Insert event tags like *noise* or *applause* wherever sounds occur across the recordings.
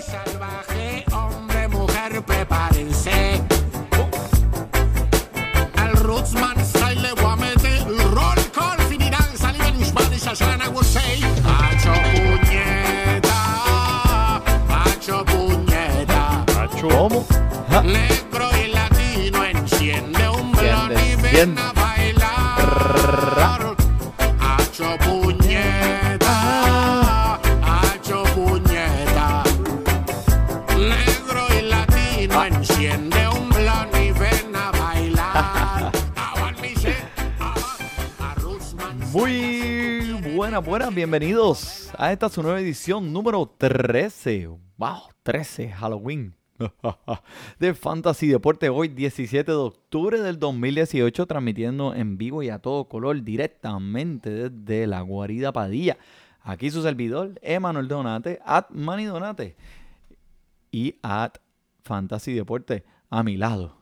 Salvaje, hombre, mujer, prepárense. Al Rootsman style le voy a meter roll call, finirán, saliven, Spanish, Ashana, will say. Hacho puñeta, hacho puñeta. ¿Cómo? Ja. Negro y latino enciende un blon y ven a buenas, buenas, bienvenidos a esta su nueva edición número 13. Wow, 13, Halloween. *laughs* De Fantasy Deporte hoy 17 de octubre del 2018 transmitiendo en vivo y a todo color directamente desde la guarida Padilla. Aquí su servidor, Emanuel Donate, at Manny Donate y at Fantasy Deporte a mi lado.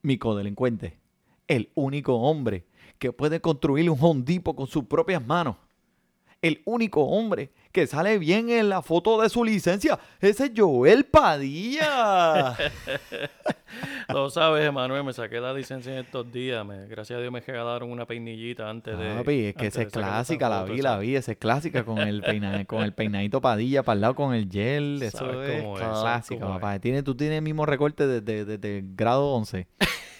Mi codelincuente, el único hombre que puede construir un hondipo con sus propias manos. El único hombre que sale bien en la foto de su licencia. Ese es Joel Padilla. *laughs* Lo sabes, Emanuel, me saqué la licencia en estos días. me- gracias a Dios me regalaron una peinillita antes de. Papi, es que esa de es clásica, la vi, la vi. Esa es clásica con el, peina- con el peinadito Padilla para el lado con el gel. Eso es cómo papá. Tiene, tú tienes el mismo recorte desde, el grado 11.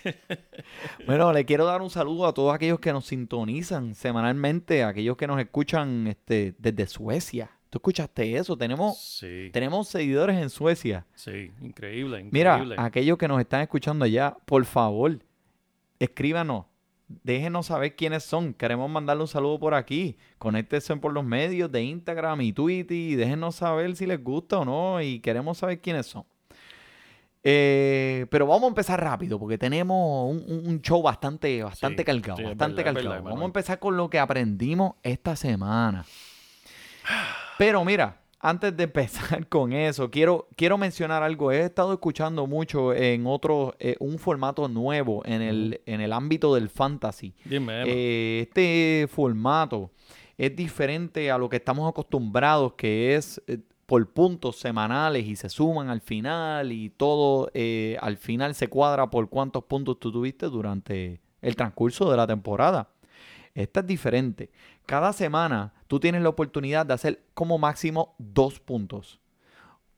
*laughs* bueno, le quiero dar un saludo a todos aquellos que nos sintonizan semanalmente, aquellos que nos escuchan este, desde Suecia. ¿Tú escuchaste eso? Tenemos, Sí, tenemos seguidores en Suecia. sí, increíble, Mira, increíble. aquellos que nos están escuchando allá, por favor, escríbanos. Déjenos saber quiénes son. Queremos mandarle un saludo por aquí. Conéctense por los medios de Instagram y Twitter y déjenos saber si les gusta o no. Y queremos saber quiénes son. Eh, pero vamos a empezar rápido porque tenemos un, show bastante, bastante Sí, es bastante verdad, vamos a empezar con lo que aprendimos esta semana. Pero mira, antes de *laughs* empezar con eso, quiero, quiero mencionar algo. He estado escuchando mucho en otro, eh, un formato nuevo en el, en el ámbito del fantasy. Dime. Eh, este formato es diferente a lo que estamos acostumbrados, que es por puntos semanales y se suman al final y todo eh, al final se cuadra por cuántos puntos tú tuviste durante el transcurso de la temporada. Esta es diferente. Cada semana tú tienes la oportunidad de hacer como máximo dos puntos.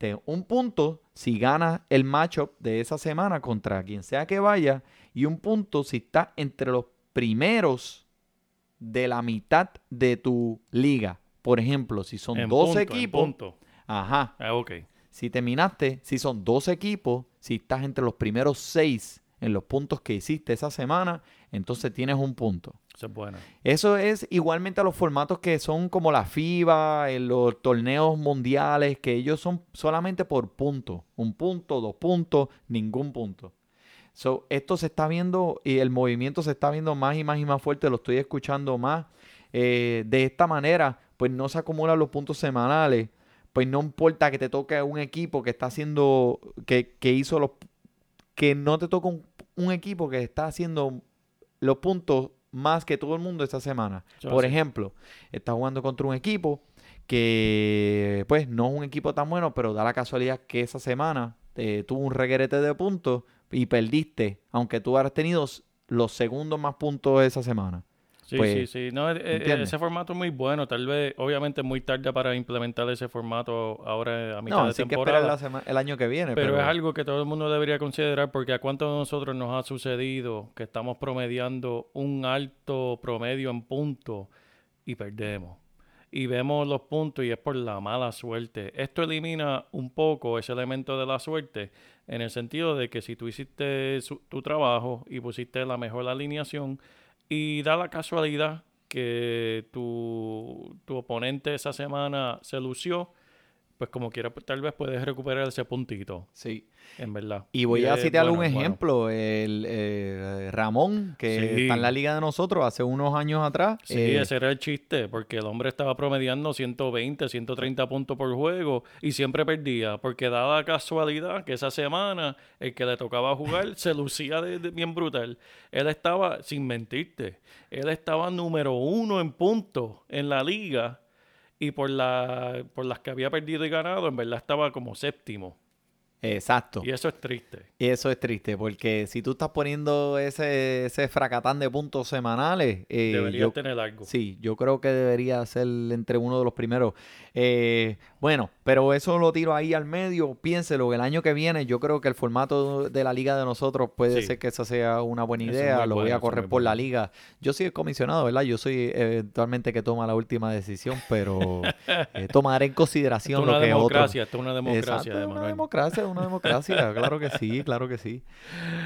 De un punto si ganas el matchup de esa semana contra quien sea que vaya y un punto si está entre los primeros de la mitad de tu liga. Por ejemplo, si son En 12 punto, equipos. Ajá, Ah, ok. si terminaste, si son 12 equipos, si estás entre los primeros 6 en los puntos que hiciste esa semana, entonces tienes un punto. Esa es buena. Eso es igualmente a los formatos que son como la FIBA, en los torneos mundiales, que ellos son solamente por punto. Un punto, dos puntos, ningún punto. So, esto se está viendo y el movimiento se está viendo más y más y más fuerte, lo estoy escuchando más. Eh, de esta manera, pues no se acumulan los puntos semanales. Pues no importa que te toque un equipo que está haciendo, que, que hizo los, que no te toca un, un equipo que está haciendo los puntos más que todo el mundo esta semana. Por ejemplo, estás jugando contra un equipo que, pues, no es un equipo tan bueno, pero da la casualidad que esa semana eh, tuvo un reguerete de puntos y perdiste, aunque tú has tenido los segundos más puntos esa semana. Sí, Pues, sí, sí. No, eh, eh, ese formato es muy bueno. Tal vez, obviamente, es muy tarde para implementar ese formato ahora a mitad No, de así que temporada. esperar el año que viene. Pero es algo que todo el mundo debería considerar porque a cuántos de nosotros nos ha sucedido que estamos promediando un alto promedio en puntos y perdemos. Y vemos los puntos y es por la mala suerte. Esto elimina un poco ese elemento de la suerte en el sentido de que si tú hiciste su- tu trabajo y pusiste la mejor alineación y da la casualidad que tu, tu oponente esa semana se lució, pues como quiera, pues, tal vez puedes recuperar ese puntito, Sí. en verdad. Y voy a citar un bueno. ejemplo, el eh, Ramón, que Sí. está en la liga de nosotros hace unos años atrás. Sí, eh, ese era el chiste, porque el hombre estaba promediando 120, 130 puntos por juego y siempre perdía, porque daba casualidad que esa semana el que le tocaba jugar se lucía de- de- bien brutal. Él estaba, sin mentirte, él estaba número uno en puntos en la liga y por, la, por las que había perdido y ganado, en verdad estaba como séptimo. Exacto. Y eso es triste. Y eso es triste, porque si tú estás poniendo ese, ese fracatán de puntos semanales, eh, Debería yo, tener algo. sí, yo creo que debería ser entre uno de los primeros. Eh, bueno, pero eso lo tiro ahí al medio. Piénselo, el año que viene yo creo que el formato de la liga de nosotros puede Sí. ser que esa sea una buena idea. Lo voy a correr por la liga. Yo soy el comisionado, ¿verdad? Yo soy eventualmente que toma la última decisión, pero *laughs* eh, tomaré en Esto consideración lo que otros... democracia, esto es una democracia Exacto, de es una democracia, una democracia, *laughs* claro que sí, claro que sí.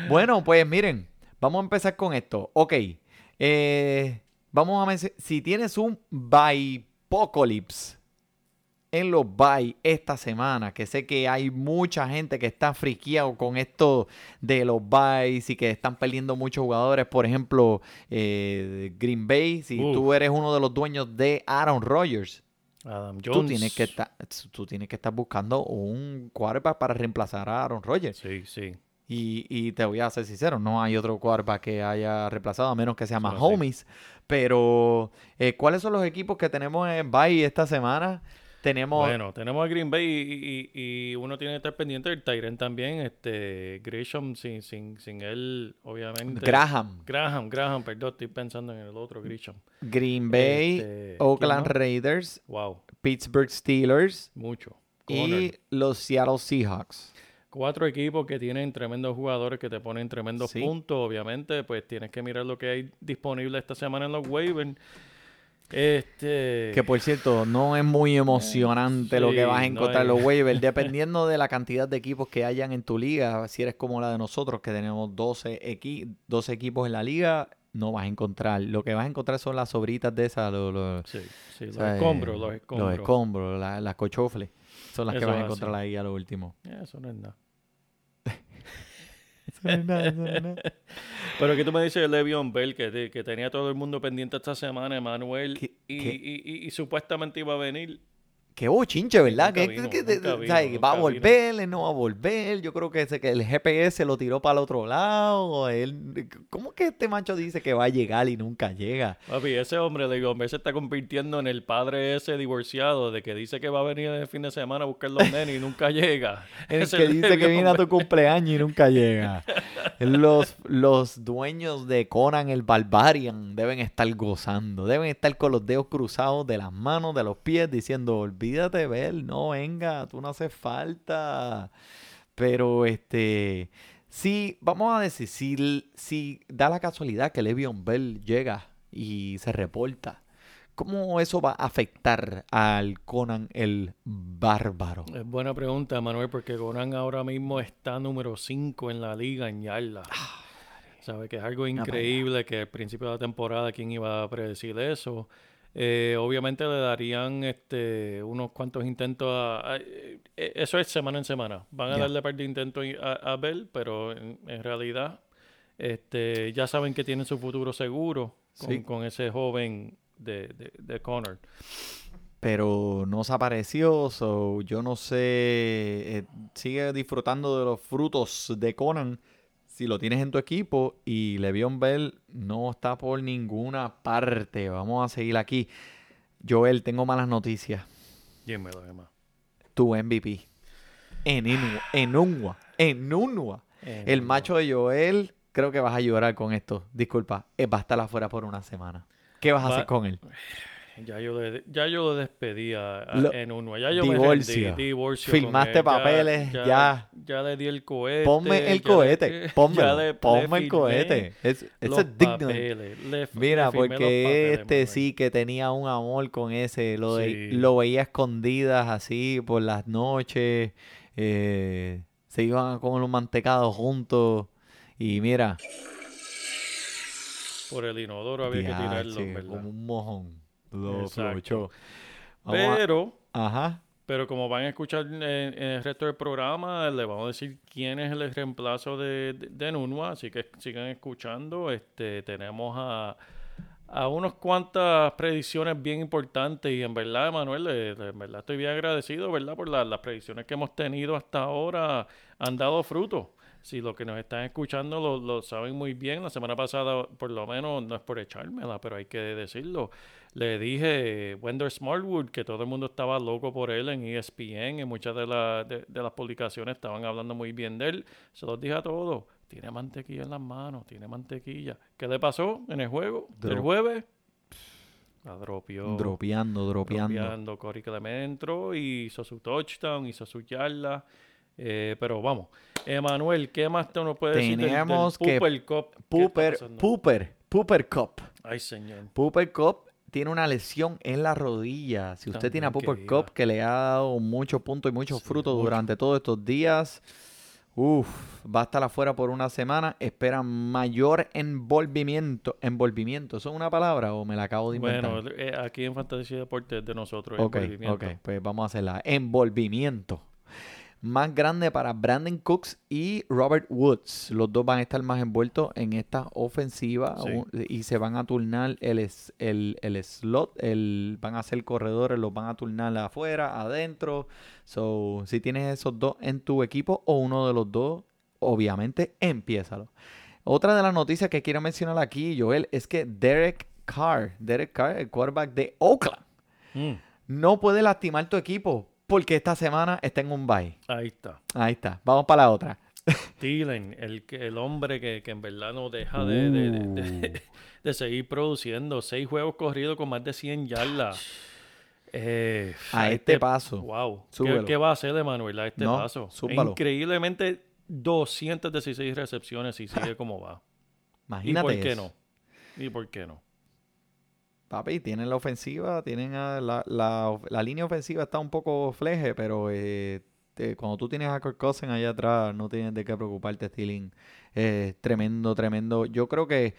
Bueno, pues miren, vamos a empezar con esto. Ok, eh, vamos a mencionar, si tienes un Bipocalypse en los bye esta semana, que sé que hay mucha gente que está friqueado con esto de los byes y que están perdiendo muchos jugadores, por ejemplo, eh, Green Bay, si Uf. tú eres uno de los dueños de Aaron Rodgers, Adam tú Jones. tienes que estar tú tienes que estar buscando un quarterback para reemplazar a Aaron Rodgers Sí, sí. y, y te voy a ser sincero no hay otro quarterback que haya reemplazado a menos que sea Eso es así. Mahomes pero eh, ¿cuáles son los equipos que tenemos en bye esta semana? Tenemos Bueno, tenemos a Green Bay y, y- y uno tiene que estar pendiente del Tyrant también. Este, Gresham, sin, sin, sin él, obviamente. Graham Graham, Graham, perdón, estoy pensando en el otro, Gresham. Green Bay Este, Oakland. Raiders Wow, Pittsburgh Steelers mucho. y los Seattle Seahawks Cuatro equipos que tienen tremendos jugadores que te ponen tremendos Sí. puntos. Obviamente, pues tienes que mirar lo que hay disponible esta semana en los waivers. Este. Que por cierto, no es muy emocionante lo que vas a encontrar es. los waivers, *laughs* dependiendo de la cantidad de equipos que hayan en tu liga. Si eres como la de nosotros, que tenemos 12, equi 12 equipos en la liga, no vas a encontrar. Lo que vas a encontrar son las sobritas de esas, los, los- Sí, sí, los escombros, eh, los escombros. Los escombros, la- las cochofles. Son las que vas a encontrar así. ahí a lo último. Eso no es nada. *laughs* Eso no es nada, eso no es nada. *laughs* Pero que tú me dices de Le'Veon Bell, que, que tenía todo el mundo pendiente esta semana, Emanuel, ¿Qué- y, qué? y- y- y supuestamente iba a venir. Qué bochinche, ¿verdad? Nunca Que, vino, que- que- vino, va a volver, él no va a volver. Yo creo que, ese, que el GPS lo tiró para el otro lado. Él, ¿Cómo que este macho dice que va a llegar y nunca llega? Papi, ese hombre, Le'Veon Bell, se está convirtiendo en el padre ese divorciado de que dice que va a venir el fin de semana a buscar los nenes y nunca *laughs* llega. El Ese que dice que viene a tu cumpleaños y nunca llega. Los, los dueños de Conan el Barbarian deben estar gozando. Deben estar con los dedos cruzados de las manos, de los pies, diciendo, olvídate, Bel, no venga, tú no haces falta. Pero este, sí, vamos a decir, si, si da la casualidad que Le'Veon Bell llega y se reporta, ¿cómo eso va a afectar al Conan el Bárbaro? Es buena pregunta, Manuel, porque Conan ahora mismo está número 5 en la liga en yardas. Sabe que es algo increíble que al principio de la temporada, ¿quién iba a predecir eso? Eh, obviamente le darían este, unos cuantos intentos a, a- eh, Eso es semana en semana. Van a darle par de intentos a, a Bell, pero en, en realidad este, ya saben que tienen su futuro seguro con, Sí. con ese joven de, de, de Connor. pero no se apareció, so yo no sé, eh, sigue disfrutando de los frutos de Conan si lo tienes en tu equipo y Le'Veon Bell no está por ninguna parte. Vamos a seguir aquí. Joel, tengo malas noticias. Dímelo, Emma. Tu MVP. En Inua, en Unua, en Unua. El macho de Joel, creo que vas a llorar con esto. Disculpa, eh, va a estar afuera por una semana. ¿Qué vas a Va- hacer con él? Ya yo, le, ya yo lo despedí a- a- Lo- en uno. Ya yo divorcio. me rendí, divorcio Firmaste papeles, ya. Ya le di el cohete. Ponme el le- cohete, *laughs* le- le ponme el cohete. Es, digno. le Mira, le porque papeles, este sí que tenía un amor con ese, lo, de- Sí. lo veía escondidas así por las noches, eh, se iban con los mantecados juntos y mira, por el inodoro había que tirarlo, ¿verdad? Como un mojón. Lo aprovechó. A- Pero, Ajá. pero como van a escuchar en, en el resto del programa, le vamos a decir quién es el reemplazo de, de, de Nunua, así que sigan escuchando. Este, tenemos a, a unas cuantas predicciones bien importantes y en verdad, Manuel, le- en verdad estoy bien agradecido, ¿verdad? Por la- las predicciones que hemos tenido hasta ahora han dado fruto. Si los que nos están escuchando lo, lo saben muy bien, la semana pasada, por lo menos, no es por echármela, pero hay que decirlo. Le dije Wendell Smartwood que todo el mundo estaba loco por él en ESPN y muchas de, la- de, de las publicaciones estaban hablando muy bien de él. Se los dije a todos. Tiene mantequilla en las manos, tiene mantequilla. ¿Qué le pasó en el juego? Dro- El jueves. La dropeó. Dropeando, dropeando. Dropeando. Clement entró y hizo su touchdown, hizo su yarda. Eh, pero vamos. Emanuel, ¿qué más te nos puede decir del- del Tenemos que Pooper Cup? ¿Qué está Pooper? Pooper, Pooper Cup. Ay, señor. Pooper Cup tiene una lesión en la rodilla. Si usted tiene a Pooper Cup que le ha dado muchos puntos y muchos Sí, frutos mucho. durante todos estos días, uff, va a estar afuera por una semana. Espera mayor envolvimiento. ¿Envolvimiento? ¿Eso es una palabra o me la acabo de inventar? Bueno, eh, aquí en Fantasía Deportes de nosotros. Ok, ok, pues vamos a hacerla. Envolvimiento. Más grande para Brandon Cooks y Robert Woods. Los dos van a estar más envueltos en esta ofensiva Sí. y se van a turnar el, el, el slot. El, van a ser corredores, los van a turnar afuera, adentro. So, si tienes esos dos en tu equipo o uno de los dos, obviamente, empiézalo. Otra de las noticias que quiero mencionar aquí, Joel, es que Derek Carr, Derek Carr, el quarterback de Oakland, Mm, no puede lastimar tu equipo porque esta semana está en un bye. ahí está. Ahí está. Vamos para la otra. *laughs* Dylan, el, hombre que, que en verdad no deja de, de- de- de- Uh. *laughs* de seguir produciendo. Seis juegos corridos con más de 100 yardas. Eh, A este paso. Wow. ¿Qué, qué va a hacer Emanuel a este No, paso? Increíblemente 216 recepciones y sigue como va. ¿Y Imagínate por qué eso. no? ¿Y por qué no? Papi, tienen la ofensiva, tienen a la, la- la línea ofensiva está un poco fleje, pero eh, te- cuando tú tienes a Kirk Cousins allá atrás, no tienes de qué preocuparte, Stealing. Eh, tremendo, tremendo. Yo creo que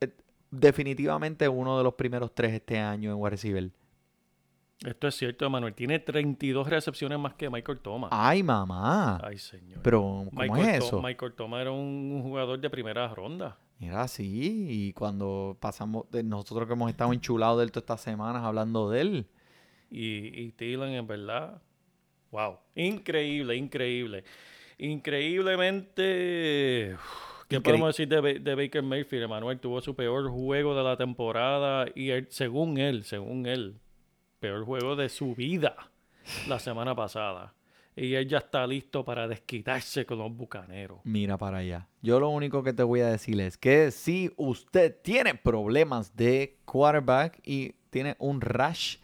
eh, definitivamente uno de los primeros tres este año en wide receiver. Esto es cierto, Emanuel. Tiene 32 recepciones más que Michael Thomas. Ay, mamá. Ay, señor. Pero, ¿cómo Michael es eso? Michael Thomas era un jugador de primera ronda. Mira, sí, y cuando pasamos, de nosotros que hemos estado enchulados de él todas estas semanas hablando de él, Y, y Thielen, en verdad, wow. Increíble, increíble. Increíblemente. ¿Qué Increí- podemos decir de, de Baker Mayfield? Emanuel tuvo su peor juego de la temporada y él- según él, según él, peor juego de su vida la semana pasada. Y él ya está listo para desquitarse con los bucaneros. mira para allá. Yo lo único que te voy a decir es que si usted tiene problemas de quarterback y tiene un rush,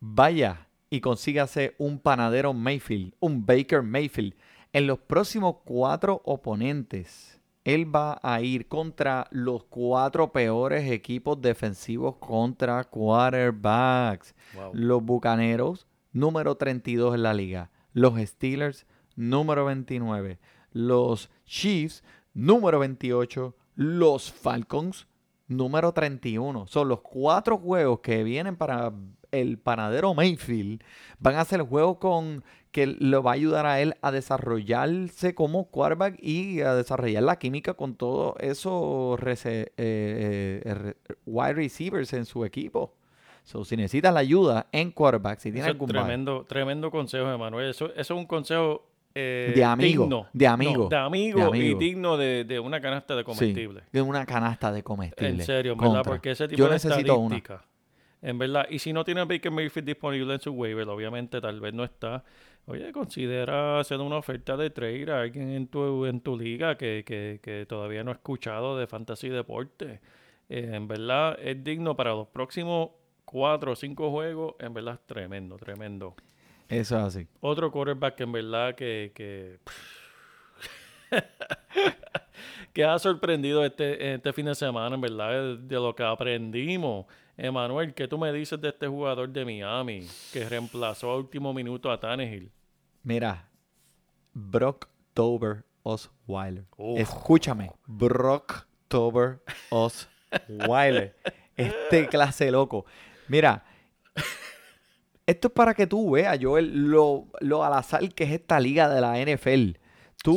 vaya y consígase un panadero Mayfield, un Baker Mayfield. En los próximos cuatro oponentes, él va a ir contra los cuatro peores equipos defensivos contra quarterbacks. Wow. Los Bucaneros, número 32 en la liga. Los Steelers, número 29. Los Chiefs, número 28. Los Falcons, número 31. Son los cuatro juegos que vienen para el panadero Mayfield. Van a ser juegos con que lo va a ayudar a él a desarrollarse como quarterback y a desarrollar la química con todos esos eh, eh, re- wide receivers en su equipo. So, si necesitas la ayuda en quarterback, si tienes Eso algún tremendo, tremendo consejo, Emanuel. Eso, eso es un consejo eh, De amigo, digno. de amigo, No, de amigo, de y digno de, de una canasta de sí, comestible. de una canasta de comestible. En serio, en verdad, porque ese tipo Yo de necesito una. estadística. En verdad, y si no tiene Baker Mayfield disponible en su waiver, obviamente tal vez no está. Oye, considera hacer una oferta de trade a alguien en tu, en tu liga que, que, que todavía no ha escuchado de Fantasy Deporte. Eh, en verdad, es digno para los próximos cuatro o cinco juegos. En verdad, es tremendo, tremendo. Eso es así. Otro quarterback que en verdad que, que, *laughs* que ha sorprendido este, este fin de semana, en verdad, de, lo que aprendimos. Emanuel, ¿qué tú me dices de este jugador de Miami que reemplazó a último minuto a Tannehill? Mira, Brock Tober Osweiler. Escúchame, Brock October Osweiler. Este clase loco. Mira, esto es para que tú veas, Joel, lo, lo al azar que es esta liga de la NFL. Tú,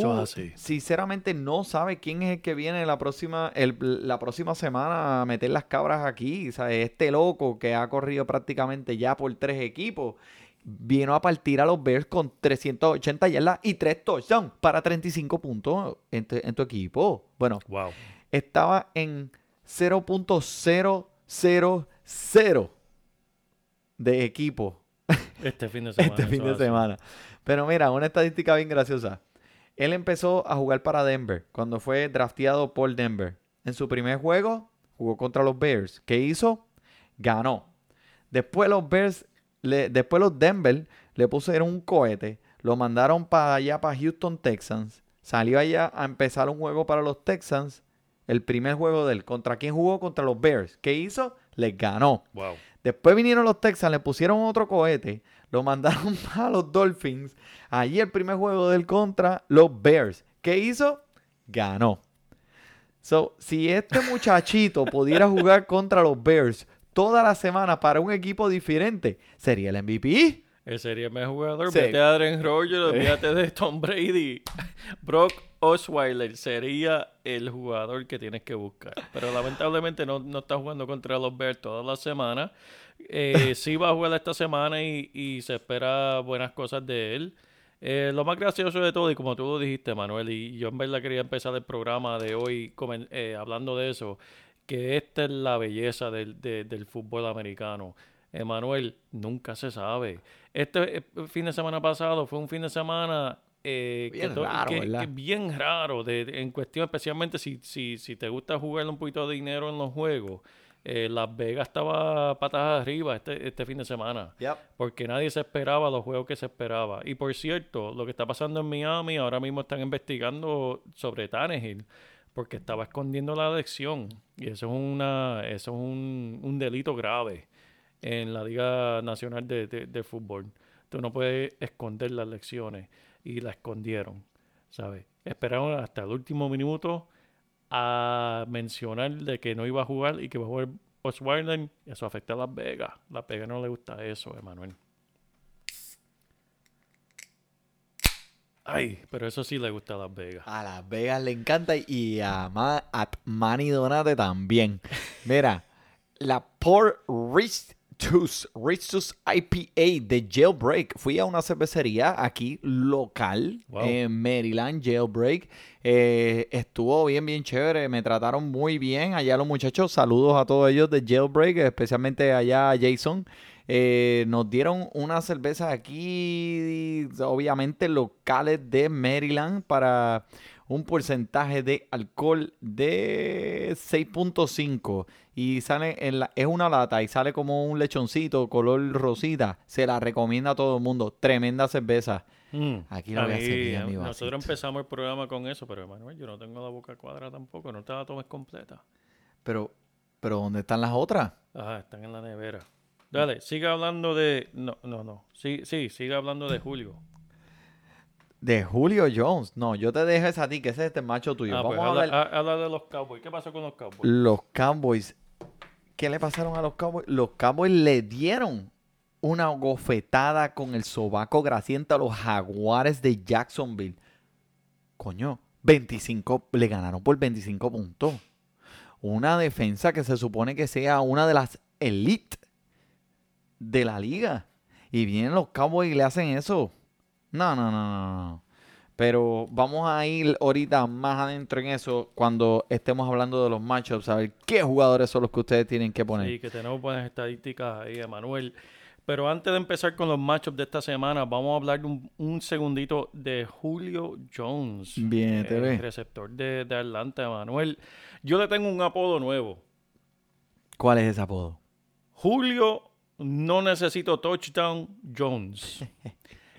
sinceramente, no sabes quién es el que viene la próxima, el- la próxima semana a meter las cabras aquí. ¿sabes? Este loco que ha corrido prácticamente ya por tres equipos vino a partir a los Bears con 380 yardas y tres touchdowns para 35 puntos en tu, en tu equipo. Bueno, Wow. estaba en 0.000 de equipo *laughs* Este fin de semana. este fin de semana. Pero mira, una estadística bien graciosa. Él empezó a jugar para Denver cuando fue drafteado por Denver. En su primer juego jugó contra los Bears. ¿Qué hizo? Ganó. Después los Bears, le- después los Denver le pusieron un cohete, lo mandaron para allá, para Houston Texans. Salió allá a empezar un juego para los Texans. El primer juego de él. ¿Contra quién jugó? Contra los Bears. ¿Qué hizo? Les ganó. Wow. Después vinieron los Texans, le pusieron otro cohete, lo mandaron *laughs* a los Dolphins. Allí el primer juego del contra los Bears. ¿Qué hizo? Ganó. So, si este muchachito *laughs* pudiera jugar contra los Bears toda la semana para un equipo diferente, sería el MVP. Él sería el mejor jugador. Sí. Vete a Adrian Rogers, olvídate de Tom Brady. *laughs* Brock Osweiler sería el jugador que tienes que buscar. Pero lamentablemente no, no está jugando contra los Bears toda la semana. Eh, *laughs* sí va a jugar esta semana y, y se espera buenas cosas de él. Eh, lo más gracioso de todo, y como tú lo dijiste, Manuel, y yo en verdad quería empezar el programa de hoy eh, hablando de eso, que esta es la belleza del, de- del fútbol americano. Emanuel, nunca se sabe. Este eh, fin de semana pasado fue un fin de semana eh, Bien raro, que- ¿verdad? que bien raro, de, en cuestión especialmente si, si, si te gusta jugar un poquito de dinero en los juegos. Eh, Las Vegas estaba patas arriba este, este fin de semana porque nadie se esperaba los juegos que se esperaba. Y por cierto, lo que está pasando en Miami, ahora mismo están investigando sobre Tannehill, porque estaba escondiendo la elección. Y eso es una, eso es un, un delito grave en la Liga Nacional de, de- de Fútbol. Tú no puedes esconder las lecciones. Y la escondieron, ¿sabes? Esperaron hasta el último minuto a mencionar de que no iba a jugar y que iba a jugar Osweiler. Eso afecta a Las Vegas. Las Vegas no le gusta eso, Emanuel. Ay, pero eso sí le gusta a Las Vegas. A Las Vegas le encanta y a, Ma- a Manny Donate también. Mira, la Port Richtus, Richtus IPA de Jailbreak. Fui a una cervecería aquí local Wow. en Maryland, Jailbreak. Eh, estuvo bien, bien chévere. Me trataron muy bien allá los muchachos. Saludos a todos ellos de Jailbreak, especialmente allá a Jason. Eh, nos dieron unas cervezas aquí, obviamente locales de Maryland, para un porcentaje de alcohol de 6.5 y sale en la, es una lata y sale como un lechoncito color rosita. Se la recomienda a todo el mundo. Tremenda cerveza. Mm. Aquí lo voy a hacer bien, a- mi Nosotros vasito. empezamos el programa con eso, pero Emanuel, yo no tengo la boca cuadrada tampoco. No te la tomes completa. Pero, pero ¿dónde están las otras? Ajá, están en la nevera. Dale, siga hablando de... No, no, no. Sí, sí, siga hablando de Julio. De Julio Jones. No, yo te dejo esa a ti, que ese es este macho tuyo. Ah, Vamos pues a habla, hablar. ha- habla de los Cowboys. ¿Qué pasó con los Cowboys? Los Cowboys. ¿Qué le pasaron a los Cowboys? Los Cowboys le dieron una gofetada con el sobaco graciente a los Jaguares de Jacksonville. Coño, 25, le ganaron por 25 puntos. Una defensa que se supone que sea una de las elite de la liga. Y vienen los Cowboys y le hacen eso. No, no, no, no, no. Pero vamos a ir ahorita más adentro en eso cuando estemos hablando de los matchups, a ver qué jugadores son los que ustedes tienen que poner. Sí, que tenemos buenas estadísticas ahí, Emanuel. Pero antes de empezar con los matchups de esta semana, vamos a hablar un, un segundito de Julio Jones. Bien, te el ve. receptor de, de Atlanta, Emanuel. Yo le tengo un apodo nuevo. ¿Cuál es ese apodo? Julio no necesito touchdown Jones. *laughs*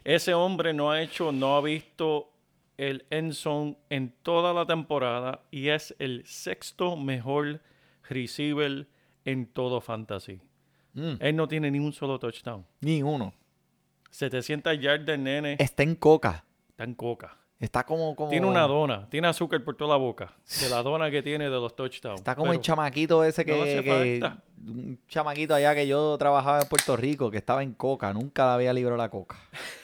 Ese hombre no ha hecho, no ha visto el end zone en toda la temporada y es el sexto mejor receiver en todo fantasy. Mm, Él no tiene ni un solo touchdown. ni uno. 700 yardas, nene. Está en coca. Está en coca. Está como, como Tiene una dona, tiene azúcar por toda la boca. De la dona que tiene de los touchdowns. Está como el chamaquito ese que, no que- un chamaquito allá que yo trabajaba en Puerto Rico, que estaba en coca, nunca le había librado la coca. *laughs*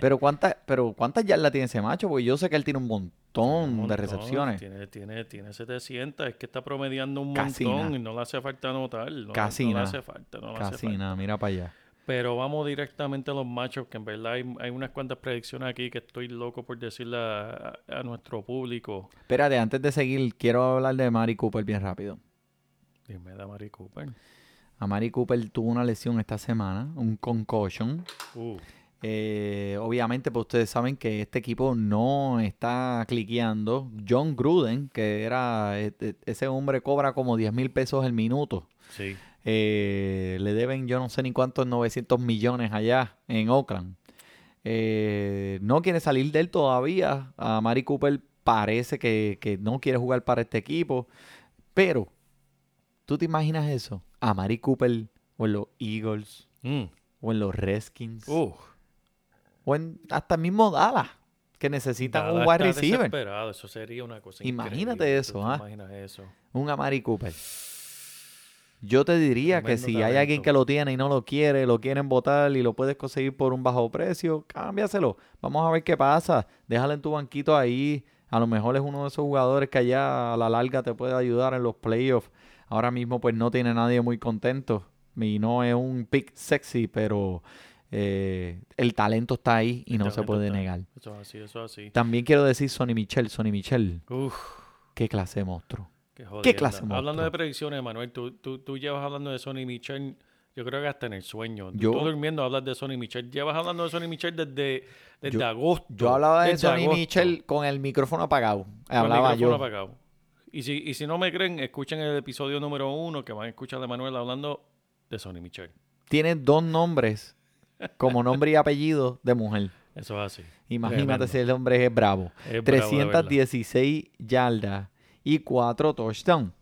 pero cuántas, pero cuántas yardas tiene ese macho, porque yo sé que él tiene un montón, Un de recepciones. Tiene, tiene, tiene 700, es que está promediando un Casi montón y no le hace falta anotar. No, Casi no le hace falta, no le hace Casi falta. nada, mira para allá. Pero vamos directamente a los machos, que en verdad hay, hay unas cuantas predicciones aquí que estoy loco por decirle a nuestro público. Espérate, antes de seguir, quiero hablar de Mari Cooper bien rápido. Dime de Mari Cooper. A Mari Cooper tuvo una lesión esta semana, un concussion. Uh, Eh, obviamente, pues ustedes saben que este equipo no está cliqueando. John Gruden, que era e- e- ese hombre cobra como 10 mil pesos el minuto. sí. Eh, le deben yo no sé ni cuántos 900 millones allá en Oakland. Eh, no quiere salir de él todavía. A Mari Cooper parece que, que no quiere jugar para este equipo. Pero, ¿tú te imaginas eso? A Mari Cooper o en los Eagles Mm. o en los Redskins Uh, o en hasta mismo Dallas que necesitan Dallas un wide receiver. desesperado, Eso sería una cosa Imagínate eso, ¿Tú te ¿ah? eso? Un Amari Cooper. Yo te diría que si hay alguien que lo tiene y no lo quiere, lo quieren votar y lo puedes conseguir por un bajo precio, cámbiaselo. Vamos a ver qué pasa. Déjalo en tu banquito ahí. A lo mejor es uno de esos jugadores que allá a la larga te puede ayudar en los playoffs. Ahora mismo pues no tiene nadie muy contento. Y no es un pick sexy, pero eh, el talento está ahí y no se puede está. negar. Eso es así, eso es así. También quiero decir Sonny Michel. Sonny Michel, Uf, qué clase de monstruo. qué clase de Hablando monstruo? de predicciones, Manuel, tú, tú, tú llevas hablando de Sonny Michel, yo creo que hasta en el sueño. Yo- Tú durmiendo hablas de Sonny Michel. Llevas hablando de Sonny Michel desde, desde Yo- agosto. Yo hablaba de Sonny agosto, Michel con el micrófono apagado. con el Hablaba micrófono yo. apagado. Y si, y si no me creen, escuchen el episodio número uno que van a escuchar de Manuel hablando de Sonny Michel. Tiene dos nombres como nombre y apellido de mujer. Eso es así. Imagínate Tremendo. si el hombre es bravo. Es bravo, de verdad. 316 yardas y 4 touchdowns.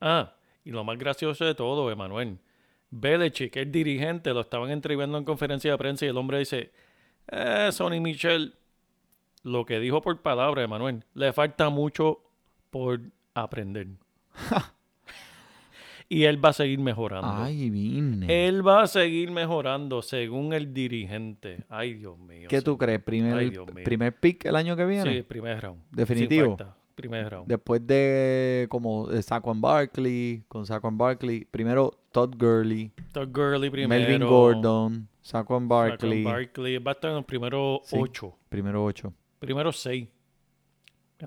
Ah, y lo más gracioso de todo, Emanuel. Belichick, el dirigente, lo estaban entrevistando en conferencia de prensa y el hombre dice, eh, Sonny Michel, lo que dijo por palabra, Emanuel, le falta mucho por aprender. *laughs* y él va a seguir mejorando. Ay, vine. Él va a seguir mejorando según el dirigente. Ay, Dios mío. ¿Qué tú crees? ¿Primer, Ay, primer pick el año que viene? Sí, primer round. Definitivo. Sin falta, Primer round. Después de como de Saquon Barkley, con Saquon Barkley, primero Todd Gurley, Todd Gurley primero. Melvin Gordon, Saquon Saquon Barkley, Barkley. Va a estar en los primeros Sí. ocho. primero 8. Primero seis.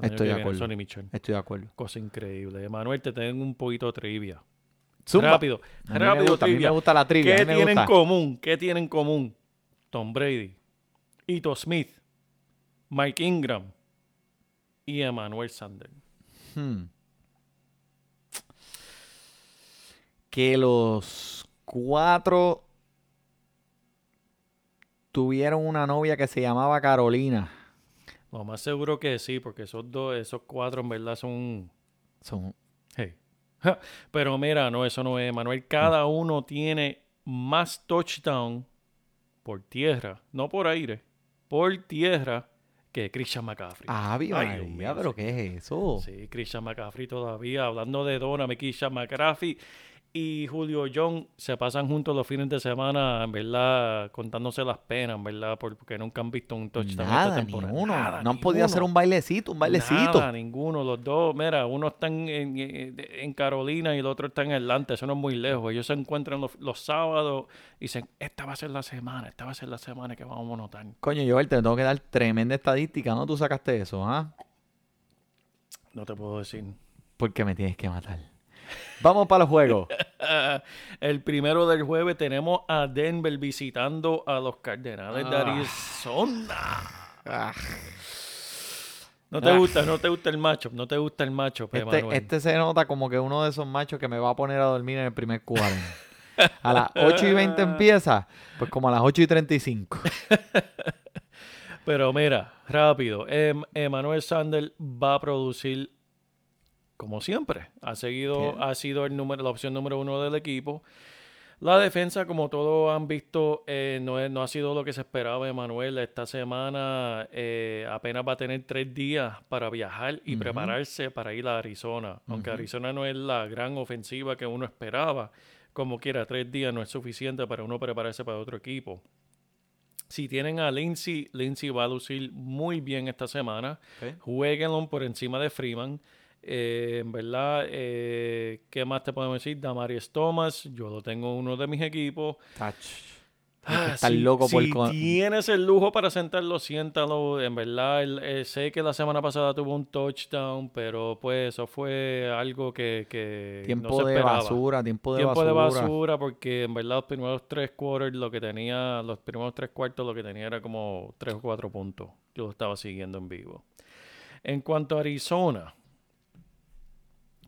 Estoy de acuerdo. Estoy de acuerdo. Cosa increíble. Manuel, te tengo un poquito de trivia. Zumba. Rápido. A mí me rápido, gusta, a mí trivia. me gusta la trivia. ¿Qué me tienen en común? ¿Qué tienen en común? Tom Brady, Ito Smith, Mike Ingram y Emmanuel Sanders. Hmm. Que los cuatro tuvieron una novia que se llamaba Carolina. Lo más seguro que sí, porque esos dos, esos cuatro en verdad son... Son, Hey. *laughs* Pero mira, no, eso no es, Manuel. Cada uno tiene más touchdown por tierra, no por aire, por tierra que Christian McCaffrey. ah, Ay, Dios mío, pero. ¿qué es eso? Sí, Christian McCaffrey todavía, hablando de Dona, Christian McCaffrey y Julio John se pasan juntos los fines de semana, en verdad, contándose las penas, en verdad, porque nunca han visto un touchdown Nada, esta temporada. uno. Nada, no han podido hacer ninguno. un bailecito, un bailecito. Nada, ninguno. Los dos, mira, uno está en, en- en- en Carolina y el otro está en Atlanta. Eso no es muy lejos. Ellos se encuentran los, los sábados y dicen, esta va a ser la semana, esta va a ser la semana que vamos a notar. Coño, Joel, te tengo que dar tremenda estadística, ¿no? Tú sacaste eso, ¿ah? No te puedo decir. Porque me tienes que matar. Vamos para los juegos. *laughs* el primero del jueves tenemos a Denver visitando a los Cardenales de Ah. Arizona. Ah. No te Ah. gusta, no te gusta el macho, no te gusta el macho, Este, este se nota como que uno de esos machos que me va a poner a dormir en el primer cuadro. A las *laughs* 8 y 20 empieza, pues como a las 8 y 35. *laughs* Pero mira, rápido. Em- Emmanuel Sanders va a producir como siempre. Ha segudo, Bien. ha sido el número, la opción número uno del equipo. La defensa, como todos han visto, eh, no, es- no ha sido lo que se esperaba, Emanuel. Esta semana eh, apenas va a tener tres días para viajar y prepararse para ir a Arizona. Aunque Arizona no es la gran ofensiva que uno esperaba, como quiera, tres días no es suficiente para uno prepararse para otro equipo. Si tienen a Lindsay, Lindsay va a lucir muy bien esta semana. Ok. Jueguenlo por encima de Freeman. Eh, en verdad, eh, ¿qué más te podemos decir? Damaris Thomas, yo lo tengo en uno de mis equipos. Tach. Ah, si- loco por si con- tienes el lujo para sentarlo, siéntalo. En verdad, el- eh, sé que la semana pasada tuvo un touchdown, pero pues eso fue algo que, que no Tiempo se de esperaba. basura, tiempo de Tiempo basura. de basura, porque en verdad los primeros tres quarters lo que tenía, los primeros tres cuartos lo que tenía era como tres o cuatro puntos. Yo lo estaba siguiendo en vivo. En cuanto a Arizona,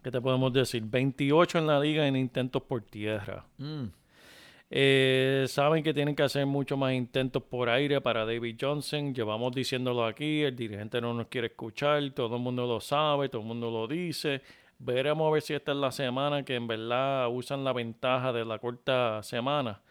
¿qué te podemos decir? 28 en la liga en intentos por tierra. Mm. Eh, saben que tienen que hacer mucho más intentos por aire para David Johnson. Llevamos diciéndolo aquí, el dirigente no nos quiere escuchar, todo el mundo lo sabe, todo el mundo lo dice. Veremos a ver si esta es la semana que en verdad usan la ventaja de la corta semana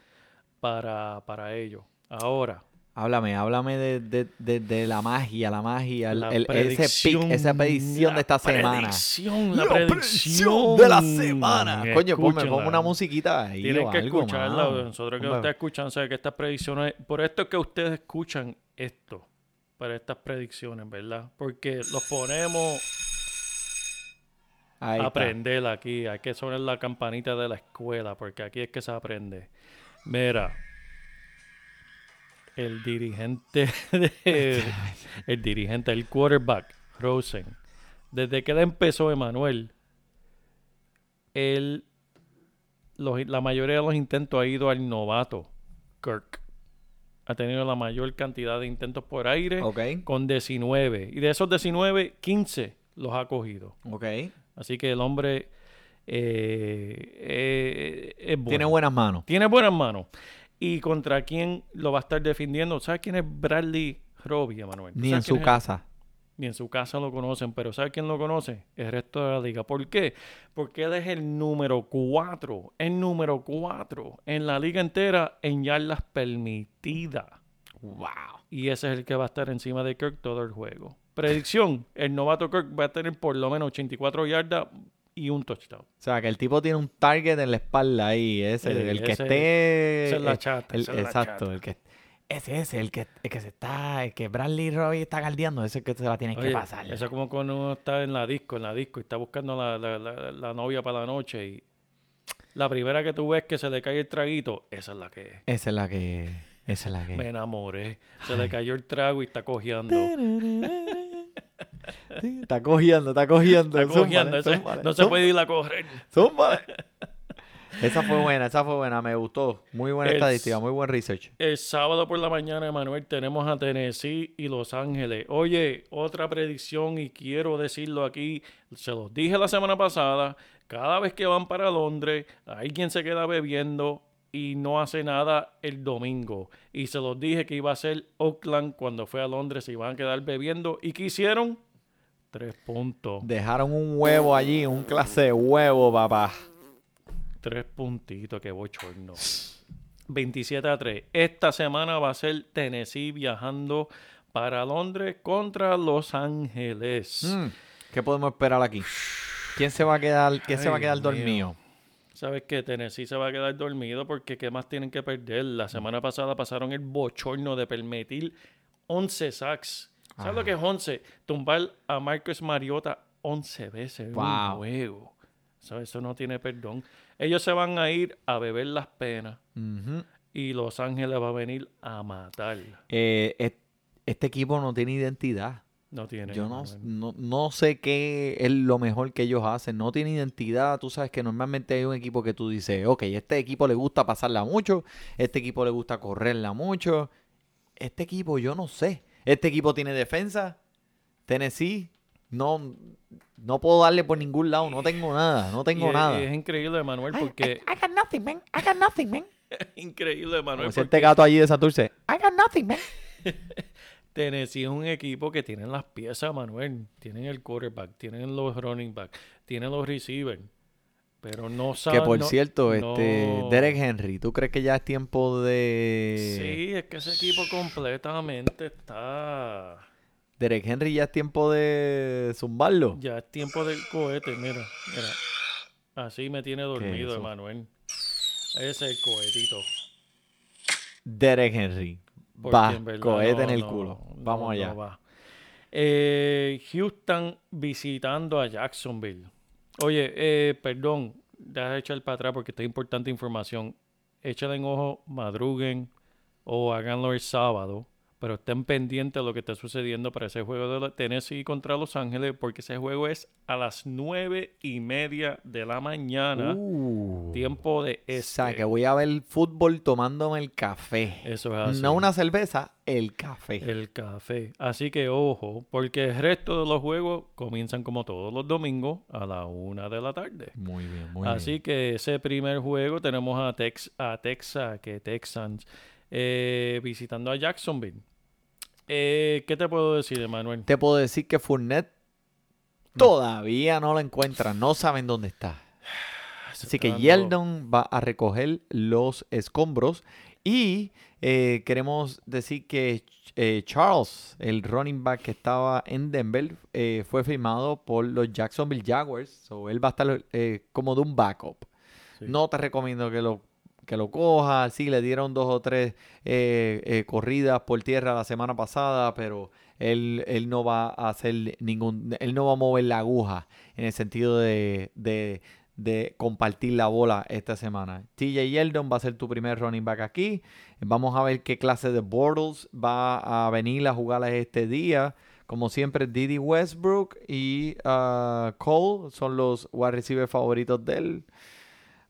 para, para ello. Ahora, Háblame, háblame de, de- de- de la magia, la magia, el- la el- ese pick, esa predicción de esta semana. predicción, la, La predicción de la semana. Coño, ponme, ponme una musiquita ahí Tienen o que algo, escucharla. Nosotros que ustedes escuchan, saben que estas predicciones. Por esto es que ustedes escuchan esto. Para estas predicciones, ¿verdad? Porque los ponemos ahí a aprender aquí. Hay que sonar la campanita de la escuela. Porque aquí es que se aprende. Mira. El dirigente. *laughs* de- el dirigente, el quarterback, Rosen. Desde que él empezó, Emanuel. Él los- la mayoría de los intentos ha ido al novato, Kirk. Ha tenido la mayor cantidad de intentos por aire Ok, con 19. Y de esos 19, 15 los ha cogido. Así que el hombre eh, eh, es bueno. Tiene buenas manos. Tiene buenas manos. ¿Y contra quién lo va a estar defendiendo? ¿Sabes quién es Bradley Robbie, Emanuel? ¿Tú Ni en sabes su es? casa. Ni en su casa lo conocen, pero ¿sabe quién lo conoce? El resto de la liga. ¿Por qué? Porque él es el número 4, el número 4 en la liga entera en yardas permitidas. Wow. Y ese es el que va a estar encima de Kirk todo el juego. Predicción, el novato Kirk va a tener por lo menos 84 yardas y un touchdown. O sea, que el tipo tiene un target en la espalda ahí. Ese, el que ese- esté. esa es la chata, el- esa es la exacto, chata. el que. Ese es el que, el que se está. El que Bradley Robbie está galdeando. Ese es el que se la tiene que pasar. Eso es como cuando uno está en la disco, en la disco, y está buscando la, la- la- la novia para la noche y la primera que tú ves que se le cae el traguito, esa es la que es. Esa es la que. Esa es la que. Me enamoré. Se le cayó el trago y está cojeando. *laughs* Sí, está cogiendo, está cogiendo. Está. Zúmbale, zúmbale, no se puede ir a correr. zúmbale. *laughs* Esa fue buena, esa fue buena, me gustó. Muy buena El- estadística, muy buen research. El sábado por la mañana, Emanuel, tenemos a Tennessee y Los Ángeles. Oye, otra predicción y quiero decirlo aquí, se los dije la semana pasada, cada vez que van para Londres, alguien se queda bebiendo y no hace nada el domingo. Y se los dije que iba a ser Oakland cuando fue a Londres, se iban a quedar bebiendo. ¿Y qué hicieron? Tres puntos. Dejaron un huevo allí, un clase de huevo, papá. Tres puntitos, qué bochorno. 27 a 3. Esta semana va a ser Tennessee viajando para Londres contra Los Ángeles. Mm, ¿Qué podemos esperar aquí? ¿Quién se va a quedar, quién se va a quedar Dios mío. dormido? ¿Sabes qué? Tennessee se va a quedar dormido porque ¿qué más tienen que perder? La semana pasada pasaron el bochorno de permitir 11 sacks. ¿Sabes lo que es 11? Tumbar a Marcus Mariota 11 veces en Wow. un juego. Eso, eso no tiene perdón. Ellos se van a ir a beber las penas y Los Ángeles va a venir a matar. Eh, este equipo no tiene identidad. No tiene. Yo no, no, no sé qué es lo mejor que ellos hacen. No tiene identidad. Tú sabes que normalmente hay un equipo que tú dices, ok, este equipo le gusta pasarla mucho, este equipo le gusta correrla mucho. Este equipo, yo no sé. Este equipo tiene defensa. Tennessee, no, no puedo darle por ningún lado. No tengo nada. No Y tengo es- nada. Es increíble, Manuel, porque I got nothing, man. I got nothing, man. *laughs* increíble, Manuel, Como si porque este gato allí de Santurce. I got nothing, man. *laughs* Tennessee es un equipo que tienen las piezas, Manuel. Tienen el quarterback, tienen los running back, tienen los receivers. Pero no Que sabe. por no- cierto, este Derek Henry, ¿tú crees que ya es tiempo de Sí, es que ese equipo completamente está. Derek Henry ya es tiempo de zumbarlo? Ya es tiempo del cohete, mira, mira. Así me tiene dormido, eso? Emanuel. Ese es el cohetito. Derek Henry. porque Va, en verdad cohete no, en el culo. Vamos allá. va. Eh, Houston visitando a Jacksonville. Oye, eh, perdón, deja echar para atrás porque está importante información. Échale en ojo, madruguen o háganlo el sábado. Pero estén pendientes de lo que está sucediendo para ese juego de Tennessee contra Los Ángeles, porque ese juego es a las nueve y media de la mañana, Uh, tiempo de o este. sea, que voy a ver fútbol tomándome el café. Eso es así. No una cerveza, el café. El café. Así que ojo, porque el resto de los juegos comienzan como todos los domingos a la una de la tarde. Muy bien, muy Así bien. que ese primer juego tenemos a, Tex a Texas, que Texans, eh, visitando a Jacksonville. Eh, ¿Qué te puedo decir, Emanuel? Te puedo decir que Fournette todavía no lo encuentran, no saben dónde está. *sighs* Así que Yeldon va a recoger los escombros. Y eh, queremos decir que eh, Charles, el running back que estaba en Denver, eh, fue firmado por los Jacksonville Jaguars. So, él va a estar como de un backup. Sí. No te recomiendo que lo, que lo cojas. Sí, le dieron dos o tres eh, eh, corridas por tierra la semana pasada, pero él, él no va a hacer ningún. Él no va a mover la aguja en el sentido de, de, compartir la bola esta semana. TJ Yeldon va a ser tu primer running back aquí. Vamos a ver qué clase de Bortles va a venir a jugar este día. Como siempre, Didi Westbrook y ah, Cole son los wide receivers favoritos de él.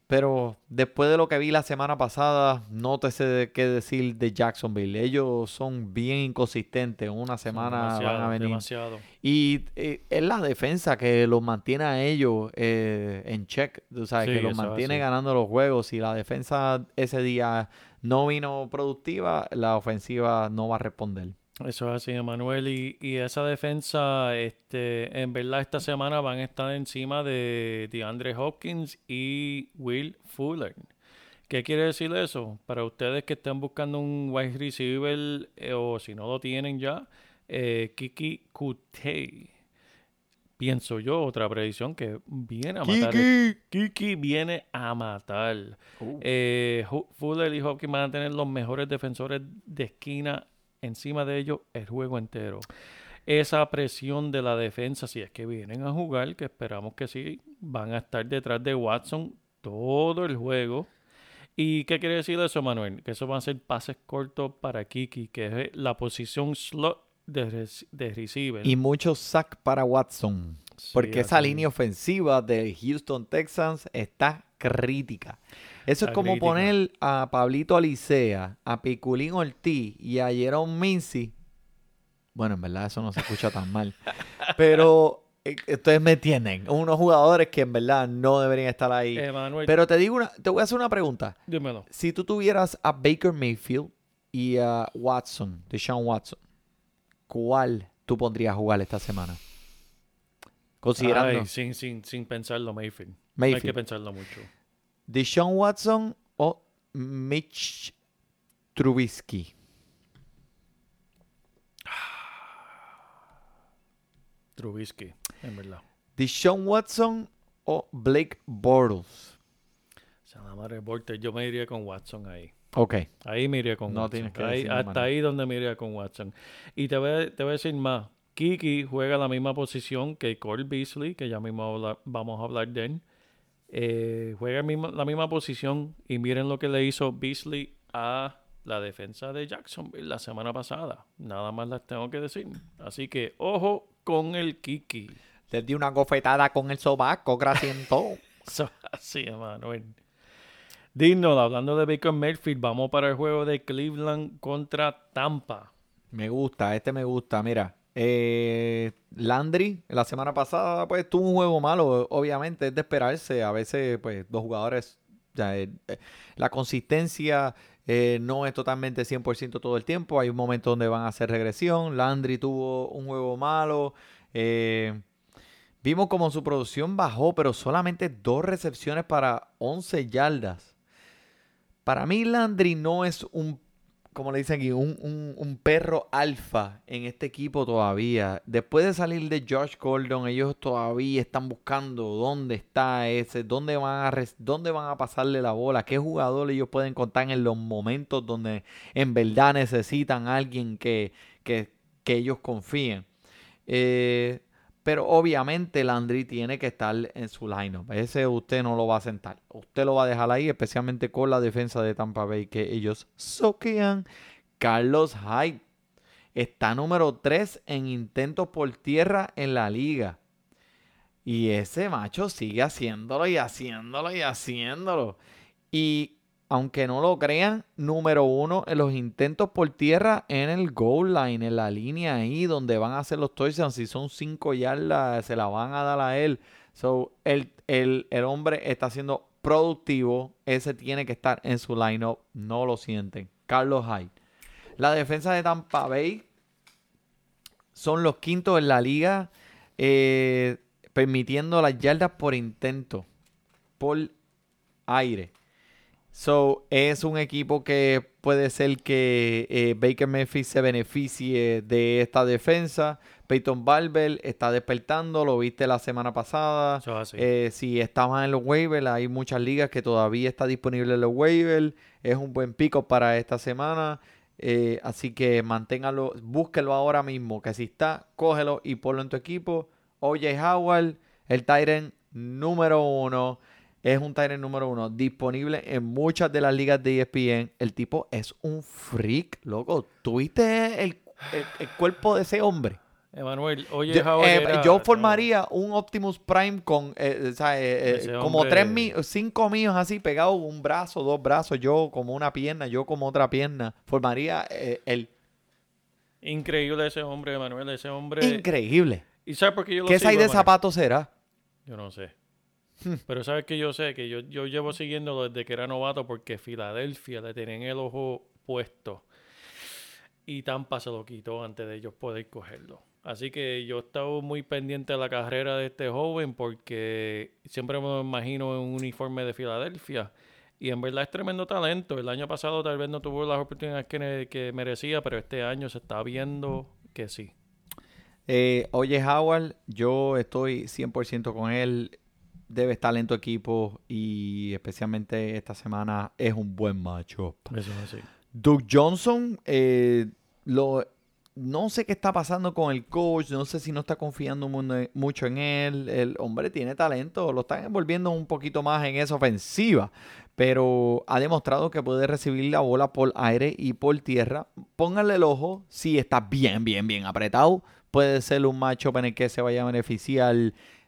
Pero después de lo que vi la semana pasada, no te sé qué decir de Jacksonville. Ellos son bien inconsistentes. Una semana van a venir. demasiado. Y eh, es la defensa que los mantiene a ellos eh, en check. Sabes, Sí, que los mantiene ganando los juegos. Si la defensa ese día no vino productiva, la ofensiva no va a responder. Eso es así, Emanuel. Y, y esa defensa, este, en verdad, esta semana van a estar encima de DeAndre Hopkins y Will Fuller. ¿Qué quiere decir eso? Para ustedes que estén buscando un wide receiver eh, o si no lo tienen ya, eh, Kiki Kutei. Pienso yo, otra predicción que viene a matar. Kiki viene a matar. Eh, Hu- Fuller y Hopkins van a tener los mejores defensores de esquina encima de ellos el juego entero. Esa presión de la defensa, si es que vienen a jugar, que esperamos que sí, van a estar detrás de Watson todo el juego. ¿Y qué quiere decir eso, Manuel? Que eso van a ser pases cortos para Kiki, que es la posición slot de, de receiver. Y muchos sacks para Watson. Sí, Porque esa línea ofensiva de Houston Texans está crítica. Eso es como crítica. poner a Pablito Alicea, a Piculín Ortiz y a Jerome Mincy. Bueno, en verdad eso no se escucha tan mal. *laughs* Pero eh, ustedes me entienden. Unos jugadores que en verdad no deberían estar ahí. Pero te digo una, te voy a hacer una pregunta. dímelo. Si tú tuvieras a Baker Mayfield y a Watson, Deshaun Watson, ¿cuál tú pondrías a jugar esta semana? Considerando Ay, sin, sin, sin pensarlo, Mayfield. No hay que Mayfield. pensarlo mucho. Deshaun Watson o Mitch Trubisky. *sighs* Trubisky, en verdad. Deshaun Watson o Blake Bortles. O sea, la madre Porter, yo me iría con Watson ahí. Ok. Ahí me iría con No Watson. tienes que Ahí- hasta ahí donde me iría con Watson. Y te voy, a, te voy a decir más. Kiki juega la misma posición que Cole Beasley, que ya mismo habla- vamos a hablar de él. Eh, juega mismo- la misma posición y miren lo que le hizo Beasley a la defensa de Jacksonville la semana pasada. Nada más les tengo que decir. Así que ojo con el Kiki. Le di una gofetada con el sobaco, grasiento. Eso *laughs* es así. Dinos, hablando de Baker Mayfield, vamos para el juego de Cleveland contra Tampa. Me gusta, este me gusta. Mira, eh, Landry la semana pasada pues tuvo un juego malo, obviamente es de esperarse. A veces pues dos jugadores, eh, eh, la consistencia no es totalmente 100% todo el tiempo. Hay un momento donde van a hacer regresión. Landry tuvo un juego malo. Vimos como su producción bajó, pero solamente dos recepciones para 11 yardas. Para mí Landry no es un, como le dicen aquí, un, un- perro alfa en este equipo todavía. Después de salir de Josh Gordon, ellos todavía están buscando dónde está ese, dónde van a, dónde van a pasarle la bola, qué jugador ellos pueden contar en los momentos donde en verdad necesitan a alguien que, que, que ellos confíen. Eh, pero obviamente Landry tiene que estar en su lineup. Ese usted no lo va a sentar. Usted lo va a dejar ahí, especialmente con la defensa de Tampa Bay que ellos soquean. Carlos Hyde está número 3 en intentos por tierra en la liga. Y ese macho sigue haciéndolo y haciéndolo y haciéndolo. Y aunque no lo crean, número uno en los intentos por tierra en el goal line, en la línea ahí donde van a hacer los touchdowns. Si son cinco yardas, se la van a dar a él. El, el, el hombre está siendo productivo. Ese tiene que estar en su lineup. No lo sienten. Carlos Hyde. La defensa de Tampa Bay son los quintos en la liga, eh, permitiendo las yardas por intento, por aire. So, es un equipo que puede ser que eh, Baker Mayfield se beneficie de esta defensa. Peyton Barber está despertando, lo viste la semana pasada. Eh, si estabas en los waivers, hay muchas ligas que todavía está disponible en los waivers. Es un buen pico para esta semana. Eh, así que manténgalo, búsquelo ahora mismo. Que si está, cógelo y ponlo en tu equipo. OJ Howard, el Tyrant número uno. Es un Tyrant número uno. Disponible en muchas de las ligas de ESPN. El tipo es un freak, loco. ¿Tuviste el, el- el cuerpo de ese hombre? Emanuel, oye, Yo, eh, era- yo no, formaría un Optimus Prime con, eh, eh, eh, Ese como hombre- tres mi- cinco míos así pegados, un brazo, dos brazos, yo como una pierna, yo como otra pierna. Formaría eh, el Increíble ese hombre, Emanuel, ese hombre. increíble. ¿Y sabes por qué yo lo ¿Qué sigo, size de zapatos será? Yo no sé. Pero sabes que yo sé que yo, yo llevo siguiéndolo desde que era novato porque Filadelfia le tenían el ojo puesto y Tampa se lo quitó antes de ellos poder cogerlo. Así que yo he estado muy pendiente de la carrera de este joven porque siempre me lo imagino en un uniforme de Filadelfia. Y en verdad es tremendo talento. El año pasado tal vez no tuvo las oportunidades que, que merecía, pero este año se está viendo que sí. Eh, oye, Howard, yo estoy 100% con él. Debe estar en tu equipo y especialmente esta semana es un buen matchup. Eso es así. Doug Johnson, eh, lo, no sé qué está pasando con el coach, no sé si no está confiando mu- mucho en él. El hombre tiene talento, lo están envolviendo un poquito más en esa ofensiva, pero ha demostrado que puede recibir la bola por aire y por tierra. Pónganle el ojo, si está bien, bien, bien apretado, puede ser un matchup en el que se vaya a beneficiar.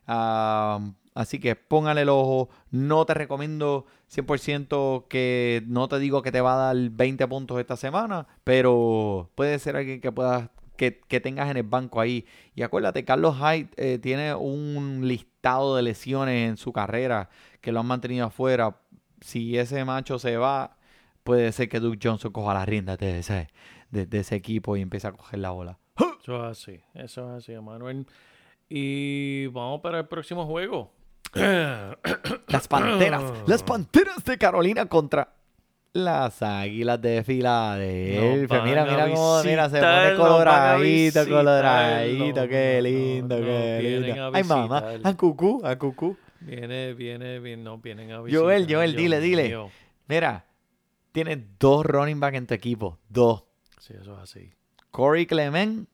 ah, así que pónganle el ojo. No te recomiendo 100% que no te digo que te va a dar 20 puntos esta semana, pero puede ser alguien que puedas que, tengas en el banco ahí. Y acuérdate, Carlos Hyde eh, tiene un listado de lesiones en su carrera que lo han mantenido afuera. Si ese macho se va, puede ser que Duke Johnson coja las riendas de ese, de, de ese equipo y empiece a coger la bola. Eso es así, eso es así, Emanuel. Y vamos para el próximo juego. *coughs* Las Panteras, las Panteras de Carolina contra las Águilas de Filadelfia. Mira, mira cómo, mira, se pone coloradito, coloradito, qué lindo, qué lindo. Ay, mamá, a cucú, a cucú. Viene, viene, viene, no, vienen a Joel, visitar, Joel, Dios dile, dile. Mira, tienes dos running back en tu equipo, dos. Sí, eso es así. Corey Clement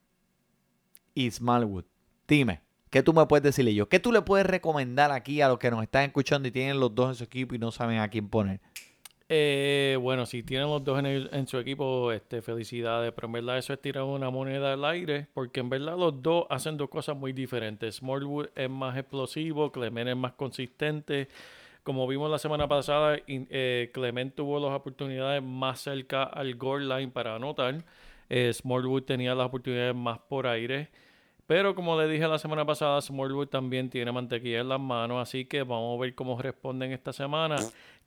y Smallwood. Dime, ¿qué tú me puedes decirle yo? ¿Qué tú le puedes recomendar aquí a los que nos están escuchando y tienen los dos en su equipo y no saben a quién poner? Eh, bueno, si tienen los dos en, su equipo, este, felicidades, pero en verdad eso es tirar una moneda al aire, porque en verdad los dos hacen dos cosas muy diferentes. Smallwood es más explosivo, Clement es más consistente. Como vimos la semana pasada, eh, Clement tuvo las oportunidades más cerca al goal line para anotar. Eh, Smallwood tenía las oportunidades más por aire. Pero como le dije la semana pasada, Smallwood también tiene mantequilla en las manos, así que vamos a ver cómo responden esta semana.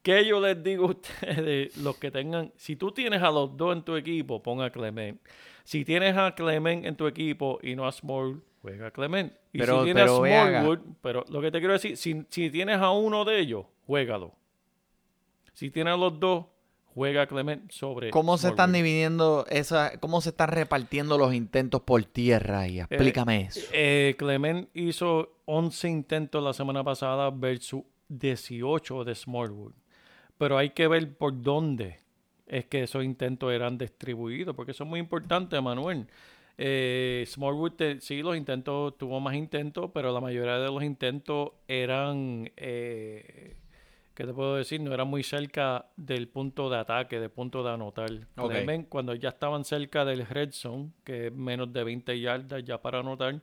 ¿Qué yo les digo a ustedes, los que tengan, si tú tienes a los dos en tu equipo, ponga a Clement. Si tienes a Clement en tu equipo y no a Small, juega a Clement. Y Pero- si tienes pero a. Smallwood, pero lo que te quiero decir, si, si tienes a uno de ellos, juégalo. Si tienes a los dos, juega Clement sobre ¿Cómo se están dividiendo esa, cómo se están repartiendo los intentos por tierra ahí? Explícame eso. Eh, Clement hizo 11 intentos la semana pasada versus 18 de Smallwood. Pero hay que ver por dónde es que esos intentos eran distribuidos, porque eso es muy importante, Manuel. Eh, Smallwood, te- sí, los intentos, tuvo más intentos, pero la mayoría de los intentos eran, eh, ¿qué te puedo decir? No eran muy cerca del punto de ataque, del punto de anotar. Ok. Clement, cuando ya estaban cerca del red zone, que es menos de 20 yardas ya para anotar,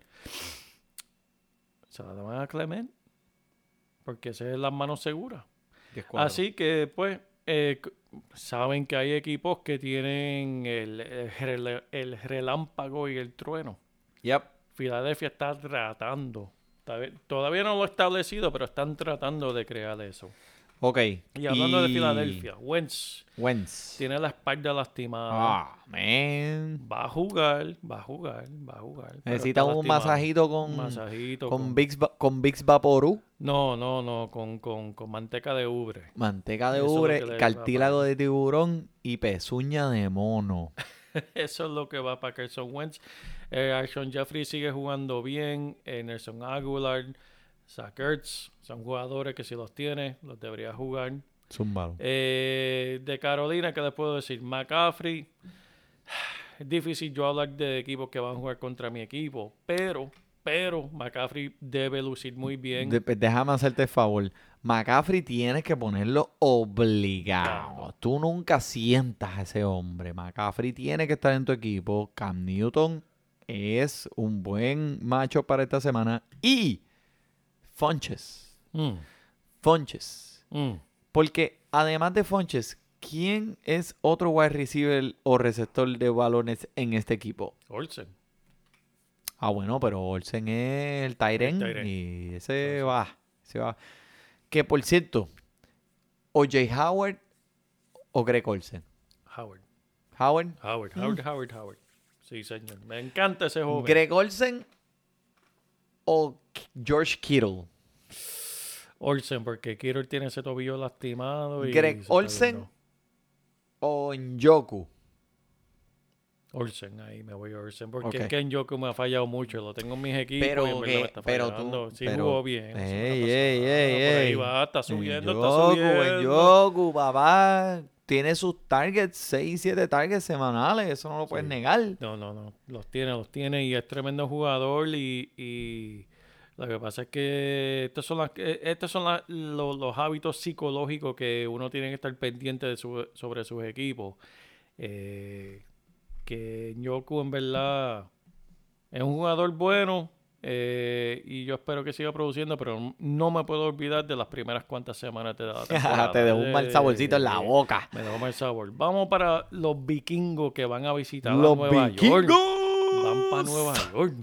se la daban a Clement, porque esa es la mano segura. Así que, pues, eh, saben que hay equipos que tienen el, el rele- el relámpago y el trueno. Yep. Filadelfia está tratando, todavía no lo ha establecido, pero están tratando de crear eso. Ok. Y hablando de Filadelfia, Wentz Wentz. tiene la espalda lastimada. Ah, man. Va a jugar, va a jugar, va a jugar. Necesita un lastimado. masajito con, masajito con, con- Vicks, con Vicks Vaporú. No, no, no, con, con, con manteca de ubre. Manteca de Eso ubre, cartílago de tiburón y pezuña de mono. *laughs* Eso es lo que va para Carson Wentz. Eh, Alshon Jeffrey sigue jugando bien. Eh, Nelson Aguilar, Zach Ertz, son jugadores que si los tiene, los debería jugar. Zúmbalo. Eh, de Carolina, ¿qué les puedo decir? McCaffrey. Es difícil yo hablar de equipos que van a jugar contra mi equipo, pero, pero McCaffrey debe lucir muy bien. De- pues, déjame hacerte el favor. McCaffrey tienes que ponerlo obligado. Tú nunca sientas a ese hombre. McCaffrey tiene que estar en tu equipo. Cam Newton es un buen macho para esta semana. Y Funches. Mm, Funches. mm. Porque además de Funches, ¿quién es otro wide receiver o receptor de balones en este equipo? Olsen. Ah, bueno, pero Olsen es el Tyren y ese va, ese va. Que por cierto, o Jay Howard o Greg Olsen. Howard. Howard. Howard, Howard, Howard, Howard. Sí, señor. Me encanta ese joven. Greg Olsen o George Kittle. Olsen, porque Kittle tiene ese tobillo lastimado. Y Greg Olsen o Njoku. Olsen, ahí me voy a Olsen. Porque es que Njoku me ha fallado mucho. Lo tengo en mis equipos Pero y en verdad que- me está pero tú- sí pero- jugó bien. Ey, ey, ey, Por ahí va, está subiendo, está subiendo. Njoku, papá. Tiene sus targets, 6, 7 targets semanales. Eso no lo puedes Sí. negar. No, no, no. Los tiene, los tiene y es tremendo jugador y, y lo que pasa es que estos son, las, eh, estos son las- los, los hábitos psicológicos que uno tiene que estar pendiente de su- sobre sus equipos. Eh, que Nyoku en verdad es un jugador bueno eh, y yo espero que siga produciendo, pero no me puedo olvidar de las primeras cuantas semanas de la *laughs* temporada. Te dejó un mal saborcito en la Eh, boca. me dejó mal sabor. Vamos para los vikingos que van a visitar a Los Nueva vikingos. York. Van para Nueva York.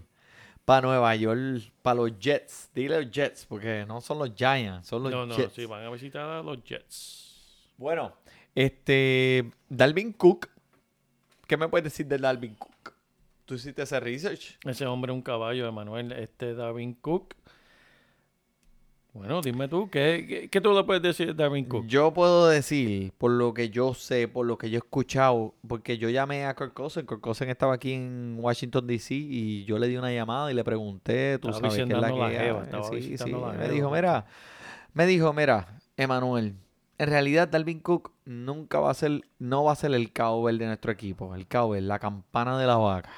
Para Nueva York, para los Jets. Dile los Jets, porque no son los Giants, son los No, no, Jets. sí, van a visitar a los Jets. Bueno, este. Dalvin Cook. ¿Qué me puedes decir de Dalvin Cook? ¿Tú hiciste ese research? Ese hombre es un caballo, Emanuel. Este Davin Cook. Bueno, dime tú, ¿qué, qué, qué tú le puedes decir de Davin Cook? Yo puedo decir, por lo que yo sé, por lo que yo he escuchado, porque yo llamé a Kirk Cousins. Kirk estaba aquí en Washington, D.C. y yo le di una llamada y le pregunté, tú Estaba sabes qué es la que la jeva, hay. estaba Sí, visitando sí. la Me jeva, dijo, mira, me dijo, mira, Emanuel, en realidad Dalvin Cook nunca va a ser, no va a ser el cowbell de nuestro equipo. El cowbell, la campana de la vaca.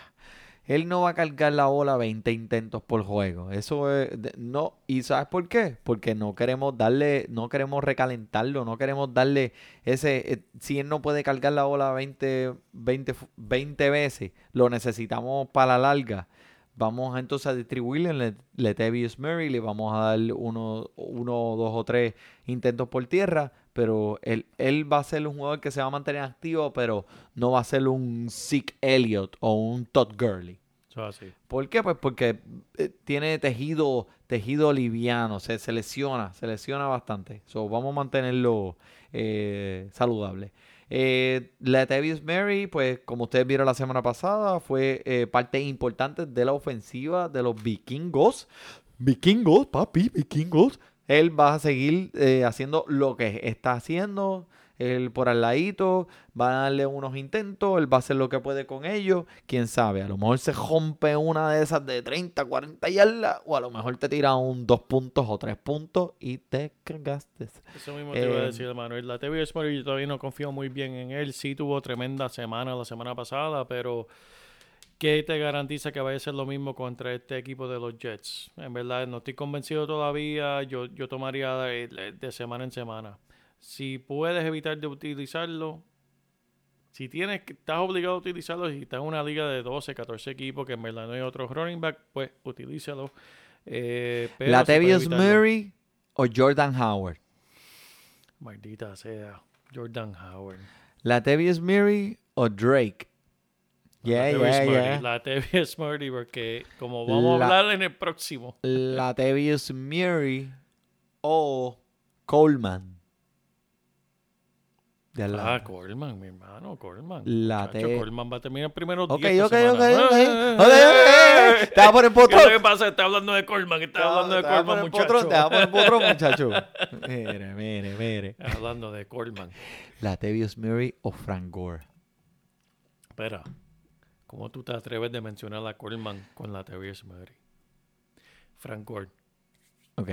Él no va a cargar la bola 20 intentos por juego. Eso es, no. ¿Y sabes por qué? Porque no queremos darle, no queremos recalentarlo, no queremos darle ese, eh, si él no puede cargar la bola 20, 20, fu- 20 veces, lo necesitamos para la larga. Vamos entonces a distribuirle le, Latavius Murray, le vamos a dar uno, uno, dos o tres intentos por tierra, pero él, él va a ser un jugador que se va a mantener activo, pero no va a ser un Zeke Elliott o un Todd Gurley. Así. ¿Por qué? Pues porque eh, tiene tejido, tejido liviano, se, se lesiona, se lesiona bastante. So, vamos a mantenerlo eh, saludable. Eh, Latavius Murray, pues como ustedes vieron la semana pasada, fue eh, parte importante de la ofensiva de los vikingos. Vikingos, papi, vikingos. Él va a seguir eh, haciendo lo que está haciendo. Él por al ladito va a darle unos intentos. Él va a hacer lo que puede con ellos. Quién sabe, a lo mejor se rompe una de esas de 30, 40 yardas. O a lo mejor te tira un dos puntos o tres puntos y te cagaste. Eso mismo te iba a Eh, decir, Manuel. La TV Murray yo todavía no confío muy bien en él. Sí tuvo tremenda semana la semana pasada, pero ¿qué te garantiza que vaya a ser lo mismo contra este equipo de los Jets? En verdad, no estoy convencido todavía. Yo, yo tomaría de, semana en semana. Si puedes evitar de utilizarlo, si tienes que, estás obligado a utilizarlo, si estás en una liga de 12, 14 equipos que en verdad no hay otro running back, pues utilízalo. Eh, pero Latavius Murray o Jordan Howard. Maldita sea. Jordan Howard. Latavius Murray o Drake. Yeah, Latavius yeah, Murray, yeah. Latavius *laughs* Murray, porque como vamos La- a hablar en el próximo. Latavius Murray o Coleman. De Ah, Atlanta. Coleman, mi hermano, Coleman. La Muchacho, te- Coleman va a terminar primero Ok, 10 ok, ok, ok. Eh, Ok, ok, ok. Te vas a poner ¿Qué lo que pasa? Está hablando de Coleman, está hablando de Coleman, muchacho. Te vas a poner potrón, *laughs* muchacho. Mire, mire, mire. Hablando de Coleman. Latavius Murray o Frank Gore. Espera, ¿cómo tú te atreves de mencionar a Coleman con Latavius Murray? Frank Gore. Ok.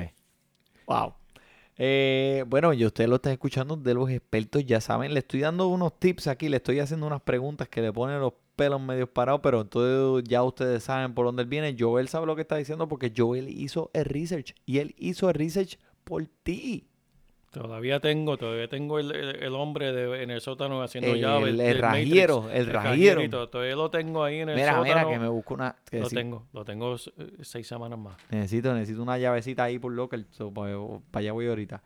Wow. Eh, bueno, y usted lo está escuchando de los expertos, ya saben. Le estoy dando unos tips aquí, le estoy haciendo unas preguntas que le ponen los pelos medios parados, pero entonces ya ustedes saben por dónde él viene. Joel sabe lo que está diciendo porque Joel hizo el research y él hizo el research por ti. Todavía tengo, todavía tengo el, el- el hombre de- en el sótano haciendo El- llaves. el del rajiero, Matrix. el rajierito, Todavía lo tengo ahí en el Mira, sótano. mira, que me busco una. que Lo tengo, lo tengo eh, seis semanas más. Necesito, necesito una llavecita ahí por local. So, para allá voy ahorita.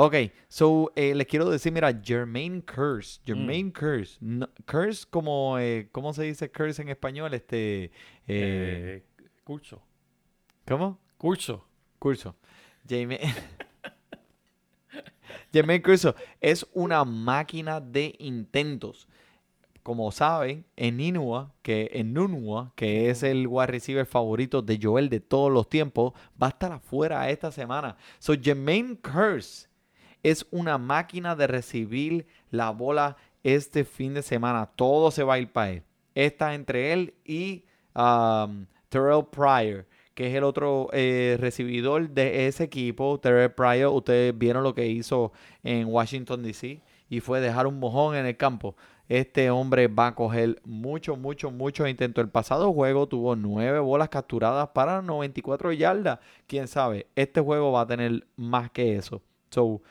Ok, so eh, les quiero decir, mira, Jermaine Curse. Jermaine Curse. no- curse como, eh, ¿cómo se dice curse en español? Este, Eh, curso. ¿Cómo? Curso. Curso. Jermaine. *laughs* Jermaine Curso es una máquina de intentos. Como saben, en Inua, que en Nunua, que es el wide receiver favorito de Joel de todos los tiempos, va a estar afuera esta semana. So Jermaine Curse es una máquina de recibir la bola este fin de semana. Todo se va a ir para él. Está entre él y um, Terrell Pryor, que es el otro eh, recibidor de ese equipo. Terrell Pryor, ustedes vieron lo que hizo en Washington, D.C. y fue dejar un mojón en el campo. Este hombre va a coger mucho, mucho, mucho intento. El pasado juego tuvo nueve bolas capturadas para 94 yardas. Quién sabe, este juego va a tener más que eso. So,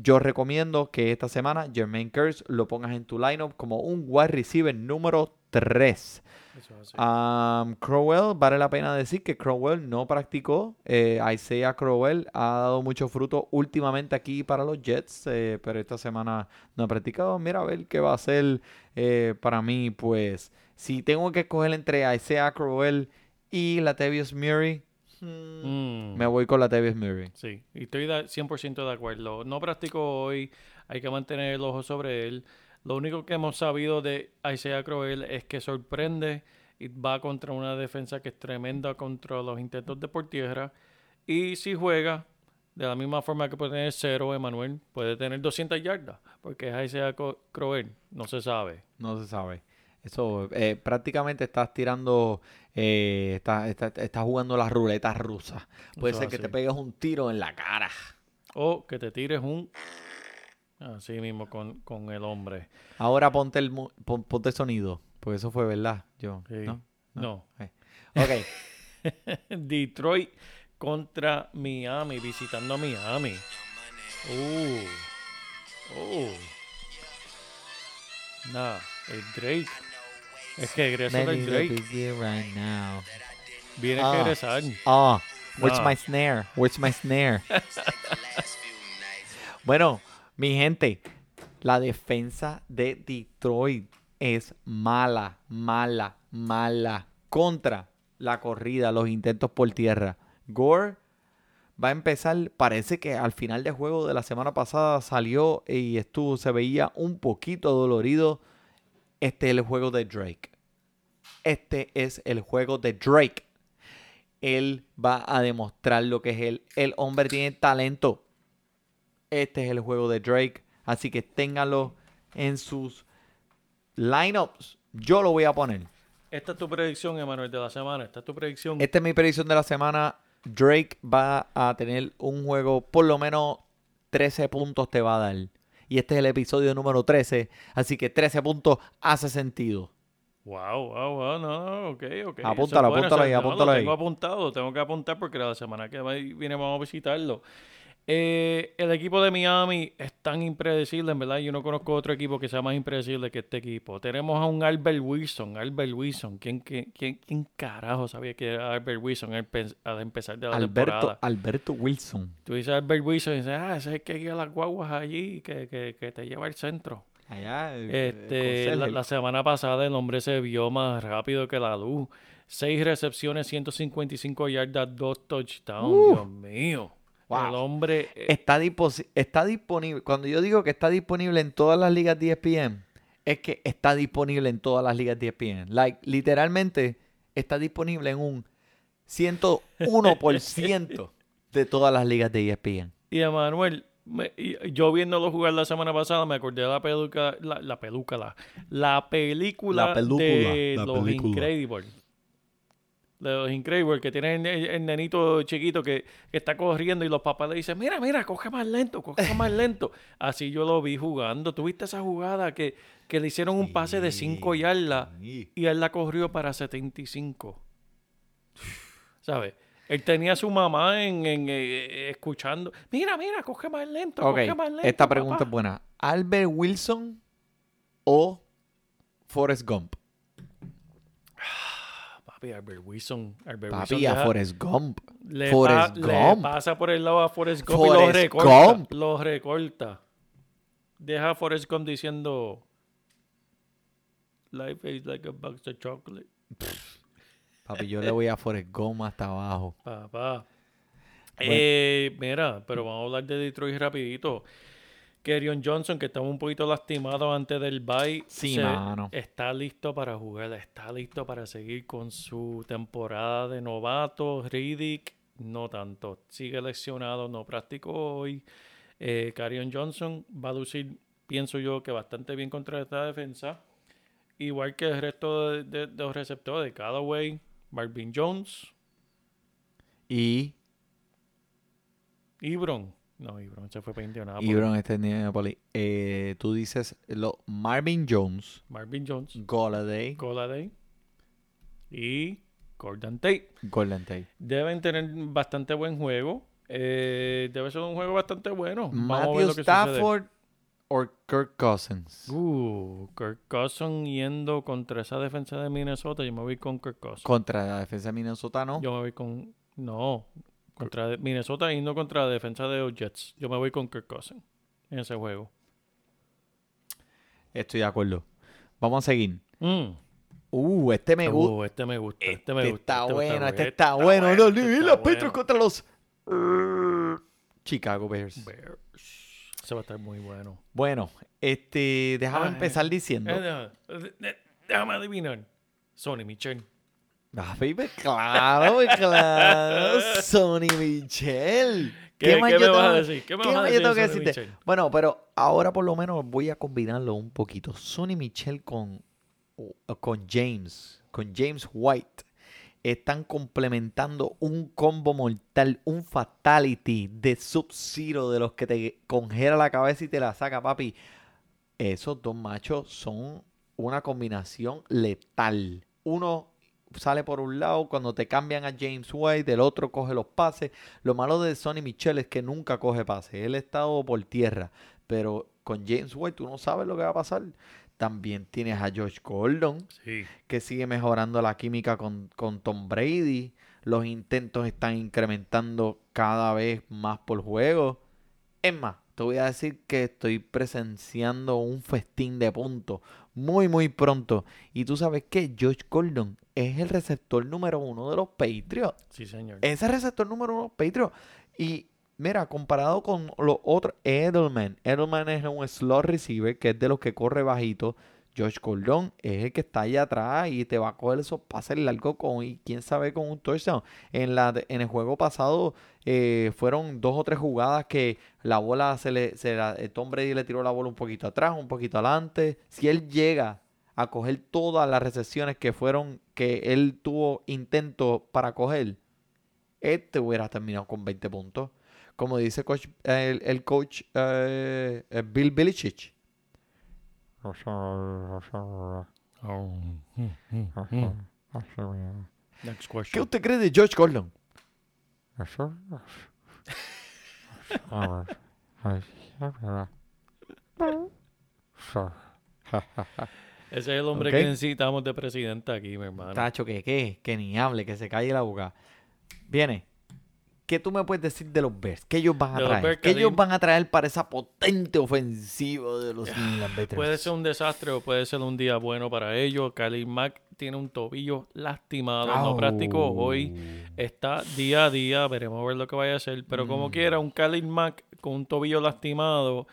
yo recomiendo que esta semana Jermaine Curse lo pongas en tu lineup como un wide receiver número 3. Eso es así. Um, Crowell, vale la pena decir que Crowell no practicó. Eh, Isaiah Crowell ha dado mucho fruto últimamente aquí para los Jets, eh, pero esta semana no ha practicado. Mira a ver qué va a hacer eh, para mí. Pues si tengo que escoger entre Isaiah Crowell y Latavius Murray, Mm. me voy con Latavius Murray. Sí, y estoy de- 100% de acuerdo. No practico hoy, hay que mantener el ojo sobre él. Lo único que hemos sabido de Isaiah Crowell es que sorprende y va contra una defensa que es tremenda contra los intentos de por tierra. Y si juega, de la misma forma que puede tener cero, Emanuel, puede tener 200 yardas, porque es Isaiah Crowell, no se sabe. No se sabe. Eso, eh, prácticamente estás tirando, eh, estás, estás- estás jugando la ruleta rusa. Puede Eso ser que te pegues un tiro en la cara. O que te tires un... Así mismo con, con el hombre. Ahora ponte el, pon- ponte sonido, porque eso fue verdad. Yo, Sí. ¿no? No. Ok. *laughs* Detroit contra Miami, visitando a Miami. Uh. Oh. Nah, el Drake. Es que the Drake. right now. Viene Ah. que regresar. Oh, where's Nah. my snare? Where's my snare? *laughs* bueno, mi gente, la defensa de Detroit es mala, mala, mala contra la corrida, los intentos por tierra. Gore va a empezar, parece que al final del juego de la semana pasada salió y estuvo, se veía un poquito dolorido. Este es el juego de Drake. Este es el juego de Drake. Él va a demostrar lo que es él. El hombre tiene talento. Este es el juego de Drake. Así que ténganlo en sus lineups. Yo lo voy a poner. Esta es tu predicción, Emanuel, de la semana. Esta es tu predicción. Esta es mi predicción de la semana. Drake va a tener un juego, por lo menos 13 puntos te va a dar. Y este es el episodio número 13. Así que 13 puntos hace sentido. Wow, wow, wow, no, no, ok, ok. Apúntalo, apúntalo ahí, no, apúntalo lo ahí. tengo apuntado, tengo que apuntar porque la semana que viene vamos a visitarlo. Eh, el equipo de Miami es tan impredecible, en verdad. Yo no conozco otro equipo que sea más impredecible que este equipo. Tenemos a un Albert Wilson. Albert Wilson. ¿Quién, quién, quién, quién carajo sabía que era Albert Wilson al, pe- al empezar de la Alberto, temporada? Alberto Wilson. Tú dices Albert Wilson y dices, ah, ese es el que guía las guaguas allí, que, que, que te lleva al centro. Allá, Este, la semana pasada el hombre se vio más rápido que la luz. Seis recepciones, 155 yardas, dos touchdowns. Dios mío. Wow. El hombre. eh, está, está disponible. Cuando yo digo que está disponible en todas las ligas de ESPN, es que está disponible en todas las ligas de ESPN. Like, literalmente está disponible en un 101% *laughs* de todas las ligas de ESPN. Y Emanuel, me- yo viéndolo jugar la semana pasada, me acordé de la peluca, la, la peluca, la, la película, La película, de la los película. Incredibles. De los Incredibles, que tienen el, el nenito chiquito que, que está corriendo y los papás le dicen, mira, mira, coge más lento, coge *laughs* más lento. Así yo lo vi jugando. ¿Tuviste esa jugada que, que le hicieron un pase de 5 yardas y él la corrió para 75? ¿Sabes? Él tenía a su mamá en, en, eh, escuchando. Mira, mira, coge más lento, Ok, coge más lento. esta pregunta papá". es buena. ¿Albert Wilson o Forrest Gump? Papi, Albert Wilson. Albert Wilson Papi, a Forrest Gump. le, Forrest pa- le Gump. pasa por el lado a Forrest Gump y lo Forrest recorta. Gump. Lo recorta. Deja a Forrest Gump diciendo... Life is like a box of chocolate. *laughs* Papi, yo le voy a Forrest Gump hasta abajo. Papá. Eh, mira, pero vamos a hablar de Detroit rapidito. Kerryon Johnson, que estaba un poquito lastimado antes del bye, Sí, mano. está listo para jugar, está listo para seguir con su temporada de novato. Riddick, no tanto. Sigue lesionado, no practicó hoy. Eh, Kerryon Johnson va a lucir, pienso yo, que bastante bien contra esta defensa. Igual que el resto de, de- de los receptores, Callaway, Marvin Jones, Y Ibron. No, Ibron se fue para Indianapolis. Ibron está en Indianapolis. Eh, tú dices lo, Marvin Jones, Marvin Jones, Golladay, Goladay y Gordon Tate. Golden Tate. Deben tener bastante buen juego. Eh, debe ser un juego bastante bueno. Matthew Stafford o Kirk Cousins. Uh, Kirk Cousins yendo contra esa defensa de Minnesota. Yo me voy con Kirk Cousins. Contra la defensa de Minnesota, ¿no? Yo me voy con... No. Contra Minnesota yendo contra la defensa de los Jets. Yo me voy con Kirk Cousins en ese juego. Estoy de acuerdo. Vamos a seguir. Mm. Uh, este me gusta. Uh, este me gusta. Este, Este me gusta. está este bueno, este este está bueno. este los Patriots bueno. contra los uh, Chicago Bears. Bears. Va a estar muy bueno. Bueno, este, déjame Ay. empezar diciendo. Eh, déjame- eh, déjame adivinar. Sonny Michel. Ah, baby, claro, claro. *laughs* Sonny Michel. ¿Qué- más qué yo me vas a tengo- decir? ¿Qué me qué vas a decir yo tengo que decirte? Bueno, pero ahora por lo menos voy a combinarlo un poquito. Sonny Michel con, con James, con James White. Están complementando un combo mortal, un fatality de Sub-Zero de los que te congela la cabeza y te la saca, papi. Esos dos machos son una combinación letal. Uno sale por un lado, cuando te cambian a James White, el otro coge los pases. Lo malo de Sonny Michel es que nunca coge pases. Él ha estado por tierra. Pero con James White tú no sabes lo que va a pasar. También tienes a Josh Gordon, Sí. que sigue mejorando la química con, con Tom Brady. Los intentos están incrementando cada vez más por juego. Es más, te voy a decir que estoy presenciando un festín de puntos muy, muy pronto. Y tú sabes que Josh Gordon es el receptor número uno de los Patriots. Sí, señor. Ese receptor número uno de los Patriots. Y mira, comparado con los otros, Edelman. Edelman es un slot receiver que es de los que corre bajito. Josh Gordon es el que está allá atrás y te va a coger esos pases largos con, y quién sabe, con un touchdown. En, la, en el juego pasado eh, fueron dos o tres jugadas que la bola se le, se la- eh, Tom Brady le tiró la bola un poquito atrás, un poquito adelante. Si él llega a coger todas las recepciones que fueron, que él tuvo intento para coger, este hubiera terminado con 20 puntos. Como dice coach- el, el coach eh, eh, Bill Belichick. Next ¿Qué question. usted cree de George Gordon? *laughs* Ese es el hombre que necesitamos de presidente aquí, mi hermano. Tacho, que qué, que ni hable, que se calle la boca. Viene. ¿Qué tú me puedes decir de los Bears? ¿Qué ellos van a De traer? Bears, ¿Qué ellos van a traer para esa potente ofensiva de los *sighs* Patriots? Puede ser un desastre o puede ser un día bueno para ellos. Khalil Mack tiene un tobillo lastimado, no practicó hoy. Está día a día, veremos a ver lo que vaya a hacer. Pero Mm. como quiera, un Khalil Mack con un tobillo lastimado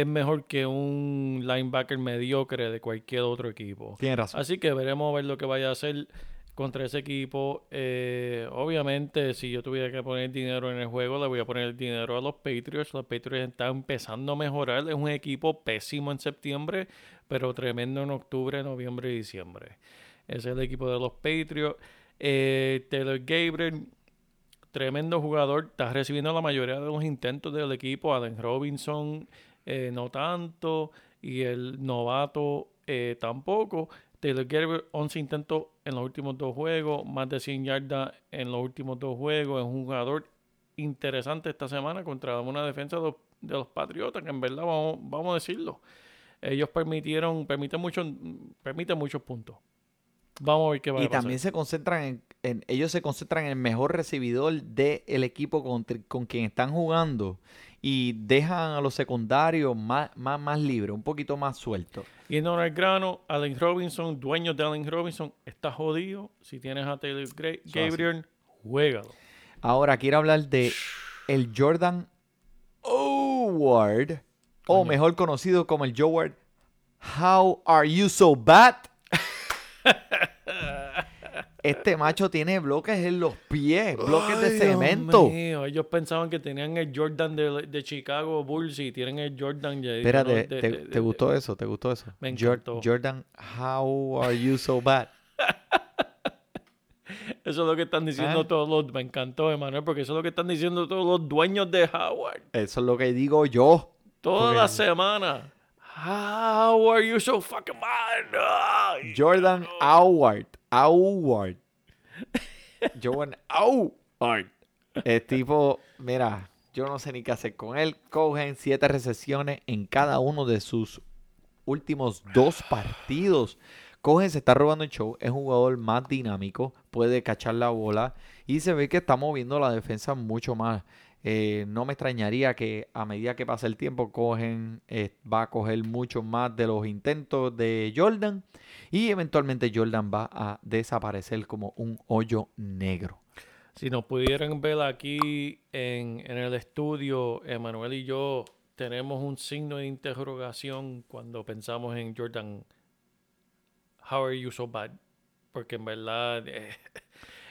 es mejor que un linebacker mediocre de cualquier otro equipo. Tienes razón. Así que veremos a ver lo que vaya a hacer contra ese equipo. Eh, obviamente, si yo tuviera que poner dinero en el juego, le voy a poner el dinero a los Patriots. Los Patriots están empezando a mejorar. Es un equipo pésimo en septiembre, pero tremendo en octubre, noviembre y diciembre. Ese es el equipo de los Patriots. Eh, Taylor Gabriel, tremendo jugador. Está recibiendo la mayoría de los intentos del equipo. Allen Robinson, eh, no tanto. Y el novato eh, tampoco. Taylor Gabriel, 11 intentos en los últimos dos juegos. Más de 100 yardas en los últimos dos juegos. Es un jugador interesante esta semana contra una defensa de los, de los Patriotas, que en verdad vamos, vamos a decirlo. Ellos permitieron, permiten muchos, permiten muchos puntos. Vamos a ver qué va Y a pasar. también se concentran en, en- ellos se concentran en el mejor recibidor del equipo con, con quien están jugando y dejan a los secundarios más, más, más libres, un poquito más sueltos. Yendo al grano, Allen Robinson, dueño de Allen Robinson, está jodido. Si tienes a Taylor Gra- así. Gabriel, juégalo. Ahora quiero hablar de el Jordan Howard, o mejor conocido como el Howard. How are you so bad? Este macho tiene bloques en los pies, bloques de cemento. mío, Ellos pensaban que tenían el Jordan de, de Chicago Bulls y tienen el Jordan de... Espérate, de- ¿te, de- te de- gustó eso? ¿Te gustó eso? Me encantó. Jordan, how are you so bad? *laughs* Eso es lo que están diciendo ¿Ah? todos los... Me encantó, Emanuel, porque eso es lo que están diciendo todos los dueños de Howard. Eso es lo que digo yo. Toda Porque- la semana. How are you so fucking bad? Jordan Howard. Howard. Jordan Howard. El tipo, mira, yo no sé ni qué hacer con él. Cogen siete recesiones en cada uno de sus últimos dos partidos. Cogen, se está robando el show. Es un jugador más dinámico. Puede cachar la bola. Y se ve que está moviendo la defensa mucho más. Eh, no me extrañaría que a medida que pasa el tiempo, cogen, eh, va a coger mucho más de los intentos de Jordan. Y eventualmente Jordan va a desaparecer como un hoyo negro. Si nos pudieran ver aquí en, en el estudio, Emanuel y yo tenemos un signo de interrogación cuando pensamos en Jordan. How are you so bad? Porque en verdad eh,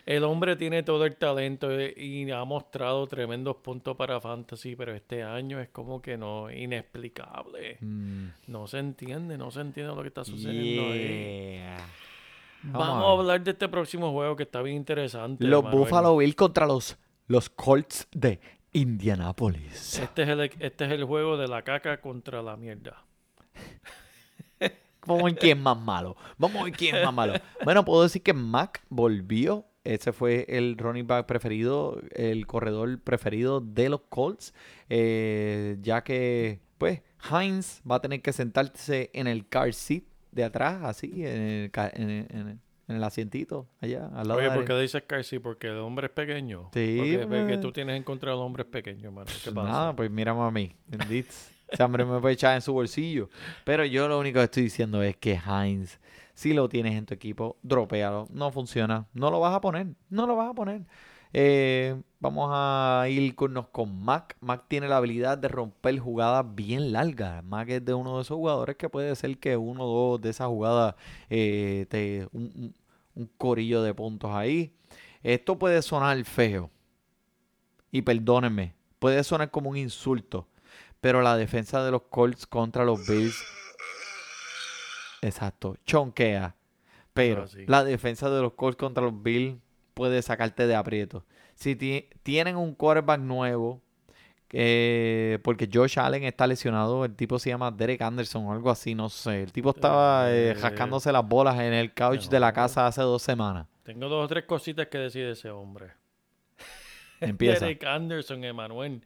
el hombre tiene todo el talento eh, y ha mostrado tremendos puntos para fantasy, pero este año es como que no, inexplicable. Mm, No se entiende, no se entiende lo que está sucediendo. ahí. yeah. Vamos a hablar de este próximo juego que está bien interesante. Los. Buffalo Bills contra los, los Colts de Indianapolis. Este es, el, este es el juego de la caca contra la mierda. *laughs* Vamos a ver quién es más malo. Vamos a ver quién es más malo. *laughs* Bueno, puedo decir que Mac volvió. Ese fue el running back preferido, el corredor preferido de los Colts. eh, ya que, pues, Heinz va a tener que sentarse en el car seat de atrás, así, en el, en el- en el- en el asientito, allá, al lado Oye, ¿por qué dices Carcy? Porque el hombre es pequeño. Sí, Porque, pues. tú tienes en contra de los hombres pequeños, hermano. ¿Qué pasa? Nada, pues mira mami, bendito. Ese hombre me puede echar en su bolsillo. Pero yo lo único que estoy diciendo es que Heinz, si lo tienes en tu equipo, dropéalo. No funciona. No lo vas a poner. No lo vas a poner. Eh, vamos a irnos con Mac. Mac tiene la habilidad de romper jugadas bien largas. Mac es de uno de esos jugadores que puede ser que uno o dos de esas jugadas eh, te un- un corillo de puntos ahí. Esto puede sonar feo. Y perdónenme, puede sonar como un insulto. Pero la defensa de los Colts contra los Bills. Exacto, chonquea. Pero sí. la defensa de los Colts contra los Bills puede sacarte de aprieto. Si ti- tienen un quarterback nuevo, eh, porque Josh Allen está lesionado, el tipo se llama Derek Anderson o algo así, no sé. El tipo estaba eh, Eh, rascándose las bolas en el couch de la casa hace dos semanas. Tengo dos o tres cositas que decir de ese hombre. Empieza. *laughs* Derek Anderson, Emanuel.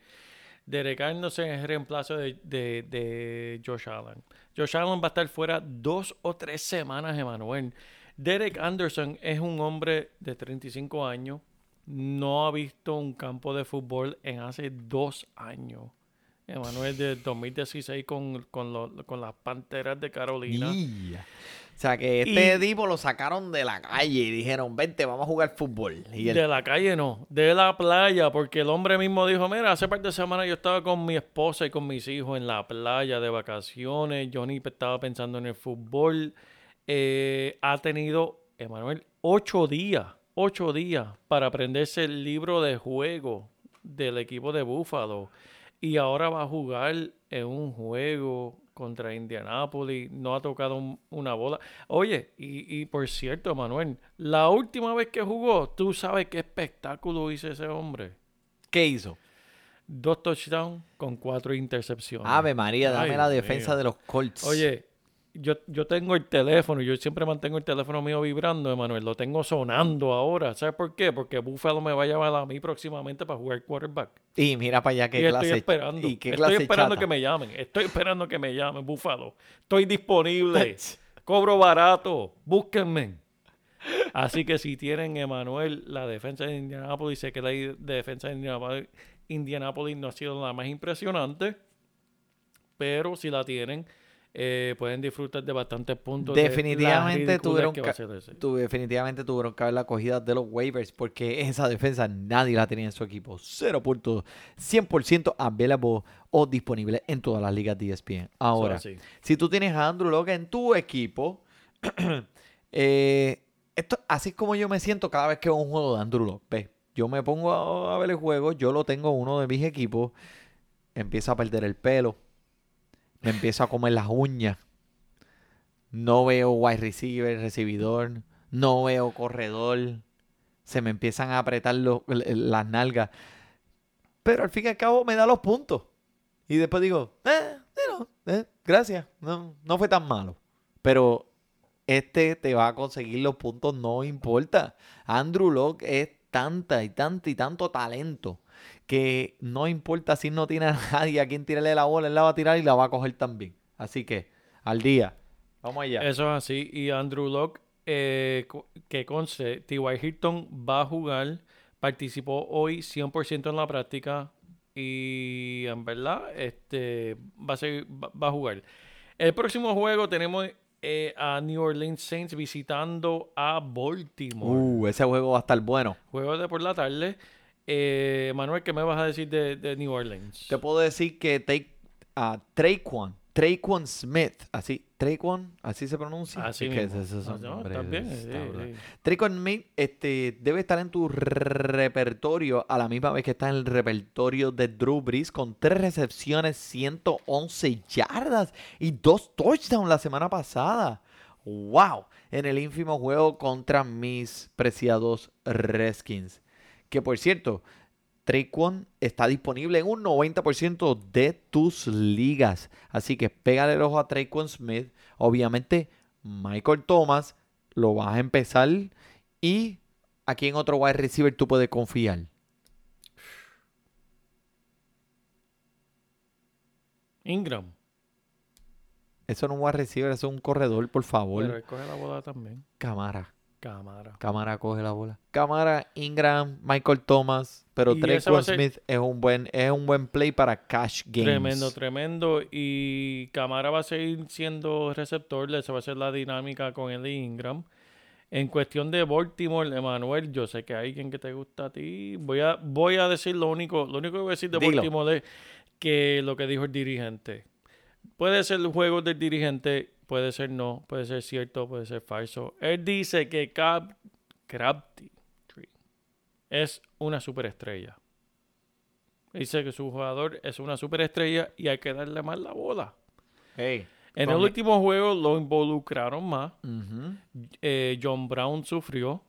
Derek Anderson es el reemplazo de, de, de Josh Allen. Josh Allen va a estar fuera dos o tres semanas, Emanuel. Derek Anderson es un hombre de 35 años. No ha visto un campo de fútbol en hace dos años. Emanuel, de 2016 con, con, lo- con las Panteras de Carolina. Ya. O sea que este Y- tipo lo sacaron de la calle y dijeron, vente, vamos a jugar fútbol. Y él, De la calle no, de la playa, porque el hombre mismo dijo, mira, hace par de semanas yo estaba con mi esposa y con mis hijos en la playa de vacaciones, Johnny estaba pensando en el fútbol, Eh, ha tenido, Emanuel, ocho días, ocho días para aprenderse el libro de juego del equipo de Buffalo y ahora va a jugar en un juego contra Indianapolis, no ha tocado un- una bola. Oye, y, y por cierto, Manuel, la última vez que jugó, tú sabes qué espectáculo hizo ese hombre. ¿Qué hizo? Dos touchdowns con cuatro intercepciones. Ave María, dame Ay, la defensa mío. de los Colts. Oye, yo, yo tengo el teléfono, yo siempre mantengo el teléfono mío vibrando, Emanuel. Lo tengo sonando ahora. ¿Sabes por qué? Porque Buffalo me va a llamar a mí próximamente para jugar quarterback. Y mira para allá qué y clase. estoy esperando. Y qué estoy esperando chata. que me llamen. Estoy esperando que me llamen, Buffalo. Estoy disponible. *laughs* Cobro barato. Búsquenme. Así que si tienen, Emanuel, la defensa de Indianapolis, sé que la defensa de Indianapolis, Indianapolis no ha sido la más impresionante, pero si la tienen, eh, pueden disfrutar de bastantes puntos. Definitivamente tuvieron que definitivamente tuvieron que haber la cogida de los waivers porque esa defensa nadie la tenía en su equipo. 0 puntos, 100% available o disponible en todas las ligas de ESPN. Ahora, si tú tienes a Andrew Locke en tu equipo, *clears throat* eh, esto, así es como yo me siento cada vez que veo un juego de Andrew Locke. Yo me pongo a, a ver el juego, yo lo tengo en uno de mis equipos, empiezo a perder el pelo, me empiezo a comer las uñas, no veo wide receiver, recibidor, no veo corredor, se me empiezan a apretar las nalgas, pero al fin y al cabo me da los puntos. Y después digo, eh, eh, gracias, no, no fue tan malo. Pero este te va a conseguir los puntos, no importa. Andrew Locke es tanta y tanta y tanto talento que no importa si no tiene a nadie a quien tirarle la bola, él la va a tirar y la va a coger también. Así que, al día. Vamos allá. Eso es así. Y Andrew Locke, eh, que conste, T.Y. Hilton va a jugar, participó hoy 100% en la práctica y en verdad este, va, a ser- va, va a jugar. El próximo juego tenemos eh, a New Orleans Saints visitando a Baltimore. Uh, ese juego va a estar bueno. Juego de por la tarde. Eh, Manuel, ¿qué me vas a decir de, de New Orleans? Te puedo decir que take, a Traquan, Traquan Smith, así, Traquan, así se pronuncia. Así Es que mismo. son Ah, no, nombres, también, sí, brutal. sí. Traquan Smith este, debe estar en tu repertorio a la misma vez que está en el repertorio de Drew Brees con tres recepciones, 111 yardas y dos touchdowns la semana pasada. ¡Wow! En el ínfimo juego contra mis preciados Redskins. Que por cierto, Traquan está disponible en un 90% de tus ligas. Así que pégale el ojo a Traquan Smith. Obviamente, Michael Thomas lo vas a empezar. Y aquí en otro wide receiver tú puedes confiar. Ingram. Eso no es un wide receiver, eso es un corredor, por favor. Pero él coge la bola también. Cámara. Cámara. Cámara coge la bola. Cámara, Ingram, Michael Thomas. Pero ser- Smith es un buen, es un buen play para cash games. Tremendo, tremendo. Y Camara va a seguir siendo receptor. Esa va a ser la dinámica con él y Ingram. En cuestión de Baltimore, Emanuel, yo sé que hay alguien que te gusta a ti. Voy a, voy a decir lo único, lo único que voy a decir de Dilo. Baltimore es que lo que dijo el dirigente. Puede ser el juego del dirigente, puede ser no, puede ser cierto, puede ser falso. Él dice que Cab, Crabtree es una superestrella. Dice que su jugador es una superestrella y hay que darle más la bola. Hey. En el último juego lo involucraron más. Eh, John Brown sufrió.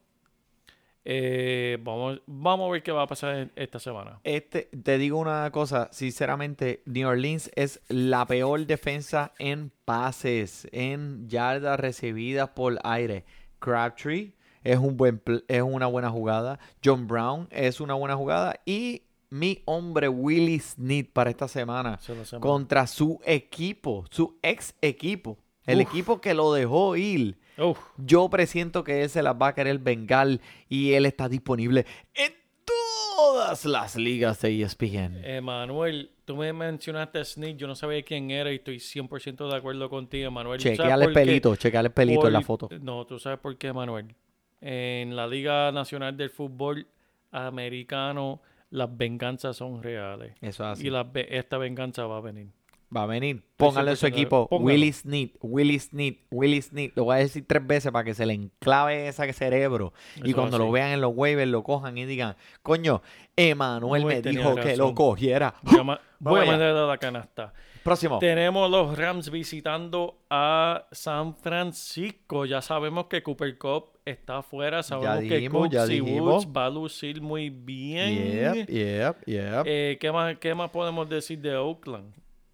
Eh, vamos, vamos a ver qué va a pasar esta semana. Este, te digo una cosa, sinceramente, New Orleans es la peor defensa en pases, en yardas recibidas por aire. Crabtree es un buen es una buena jugada. John Brown es una buena jugada y mi hombre Willie Snead para esta semana Se contra su equipo, su ex equipo, el Uf. equipo que lo dejó ir. Uf, Yo presiento que él se las va a querer vengar y él está disponible en todas las ligas de ESPN. Emanuel, tú me mencionaste a Sneak, yo no sabía quién era y estoy 100% de acuerdo contigo, Emanuel. ¿Tú sabes Chequeale el pelito, chequeale el pelito en la foto. No, tú sabes por qué, Manuel. En la Liga Nacional del Fútbol Americano, las venganzas son reales. Eso es así. Y la esta venganza va a venir. Va a venir. Póngale en su 100% equipo póngalo. Willie Snead, Willie Snead, Willie Snead. Lo voy a decir tres veces para que se le enclave ese cerebro. y cuando lo vean en los waivers, lo cojan y digan, coño, Emanuel me dijo que lo cogiera. *laughs* Voy a, ma- *laughs* voy a mandar a la canasta. Próximo. Tenemos los Rams visitando a San Francisco. Ya sabemos que Cooper Cup está afuera. Sabemos que dijimos, ya y dijimos. Woods va a lucir muy bien. Yep, yep, yep. Eh, ¿qué, más, ¿Qué más podemos decir de Oakland?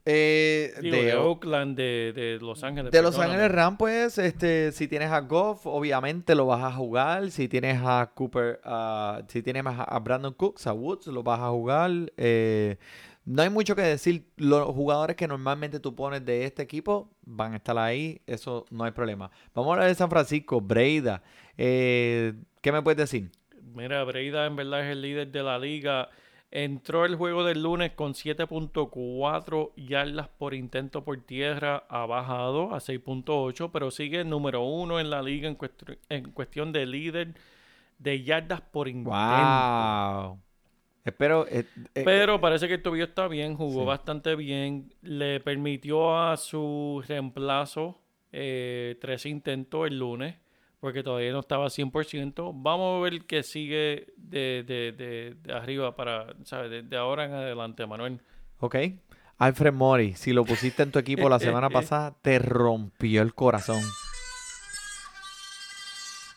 Eh, Digo, de- de, Oakland, de, de Los Ángeles. De Los. Ángeles Rams, pues, este, si tienes a Goff, obviamente lo vas a jugar. Si tienes a Cooper, ah, si tienes a, a Brandon Cooks, a Woods, lo vas a jugar. Eh, no hay mucho que decir. Los jugadores que normalmente tú pones de este equipo van a estar ahí. Eso no hay problema. Vamos a hablar de San Francisco, Breida. Eh, ¿Qué me puedes decir? Mira, Breida en verdad es el líder de la liga. Entró el juego del lunes con 7.4 yardas por intento por tierra. Ha bajado a 6.8, pero sigue número uno en la liga en, cuest- en cuestión de líder de yardas por intento. ¡Wow! Espero. eh, eh, Pero parece que el tobillo está bien, jugó Sí. bastante bien. Le permitió a su reemplazo eh, tres intentos el lunes, porque todavía no estaba 100%. Vamos a ver qué sigue de, de, de, de arriba para, ¿sabes? De, ahora en adelante, Manuel. Ok. Alfred Mori, si lo pusiste en tu equipo la semana *laughs* pasada, te rompió el corazón.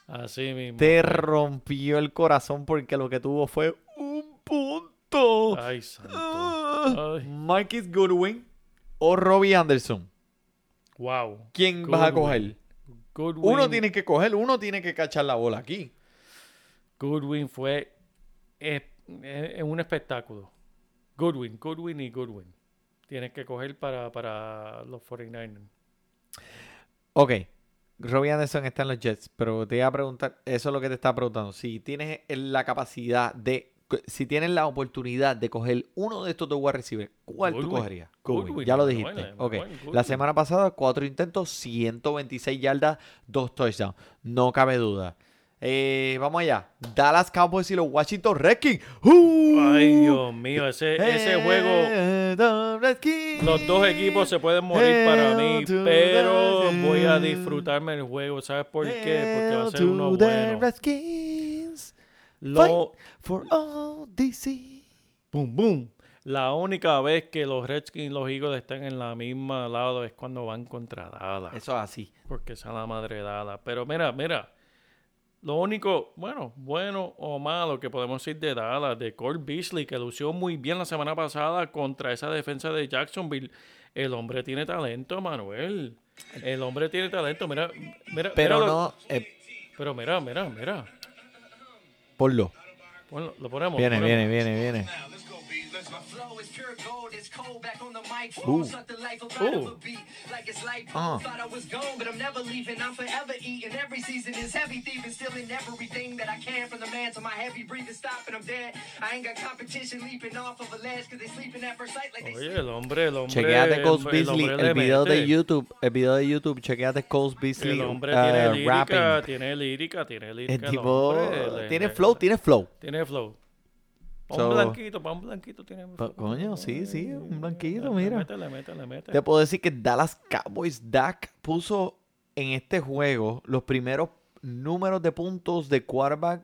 Así mismo. Te rompió el corazón porque lo que tuvo fue un punto. Ay, santo. Ah, Ay. Marcus Goodwin o Robbie Anderson. Wow. ¿Quién vas a coger? Goodwin, Uno tiene que coger, uno tiene que cachar la bola aquí. Goodwin fue es, es- es un espectáculo. Goodwin, Goodwin y Goodwin. Tienes que coger para, para los 49ers. Ok. Robbie Anderson está en los Jets, pero te iba a preguntar, eso es lo que te estaba preguntando. Si tienes la capacidad de, si tienes la oportunidad de coger uno de estos dos wide receivers, ¿cuál tú Goodwin. cogerías? Goodwin, Goodwin, ya lo dijiste. Manuel, Ok. La semana pasada, cuatro intentos, 126 yardas, dos touchdowns. No cabe duda. Eh, vamos allá. Dallas Cowboys y los Washington Redskins. ¡Uh! Ay, Dios mío, ese, ese juego, Eh, Redskins. los dos equipos se pueden morir para mí, pero voy a disfrutarme el juego. ¿Sabes por qué? Porque va a ser uno bueno. Lo, For all DC. boom, boom. La única vez que los Redskins y los Eagles están en la misma lado es cuando van contra Dallas. Eso es así. porque es la madre dada. Pero mira, mira, lo único, bueno, bueno o malo que podemos decir de Dallas, de Cole Beasley, que lució muy bien la semana pasada contra esa defensa de Jacksonville. El hombre tiene talento, Manuel. El hombre tiene talento, mira, mira, Pero mira lo- no. eh, Pero mira, mira, mira. Ponlo. Ponlo- lo ponemos. Viene, ponemos. viene, viene, viene. Ooh. Ooh. Uh. Thought I was gone, but I'm never leaving. I'm forever eating. Every season is heavy thieving, stealing everything that I can from the man to my heavy breathing. Stopping, I'm dead. I ain't got competition leaping off of a ledge because they sleeping at first sight like they Oye, el hombre, el hombre. Chequeate el- el Beasley, hombre el le video de. YouTube, el video de YouTube, chequeate Coach Beasley El hombre uh, tiene lírica, rapping. tiene lírica, tiene lírica. El el tipo hombre, le- tiene flow, tiene flow. Tiene flow. So- un blanquito, para un blanquito tiene Pa- coño, sí, sí, un blanquito, mira. mete, le mete, le mete. Te puedo decir que Dallas Cowboys Dak puso en este juego los primeros números de puntos de quarterback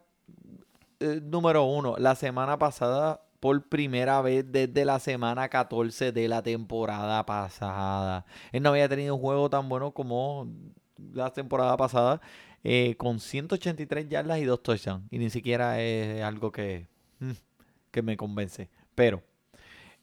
eh, número uno. La semana pasada, por primera vez desde la semana 14 de la temporada pasada. Él no había tenido un juego tan bueno como la temporada pasada, eh, con 183 yardas y dos touchdowns. Y ni siquiera es algo que, mm, que me convence. Pero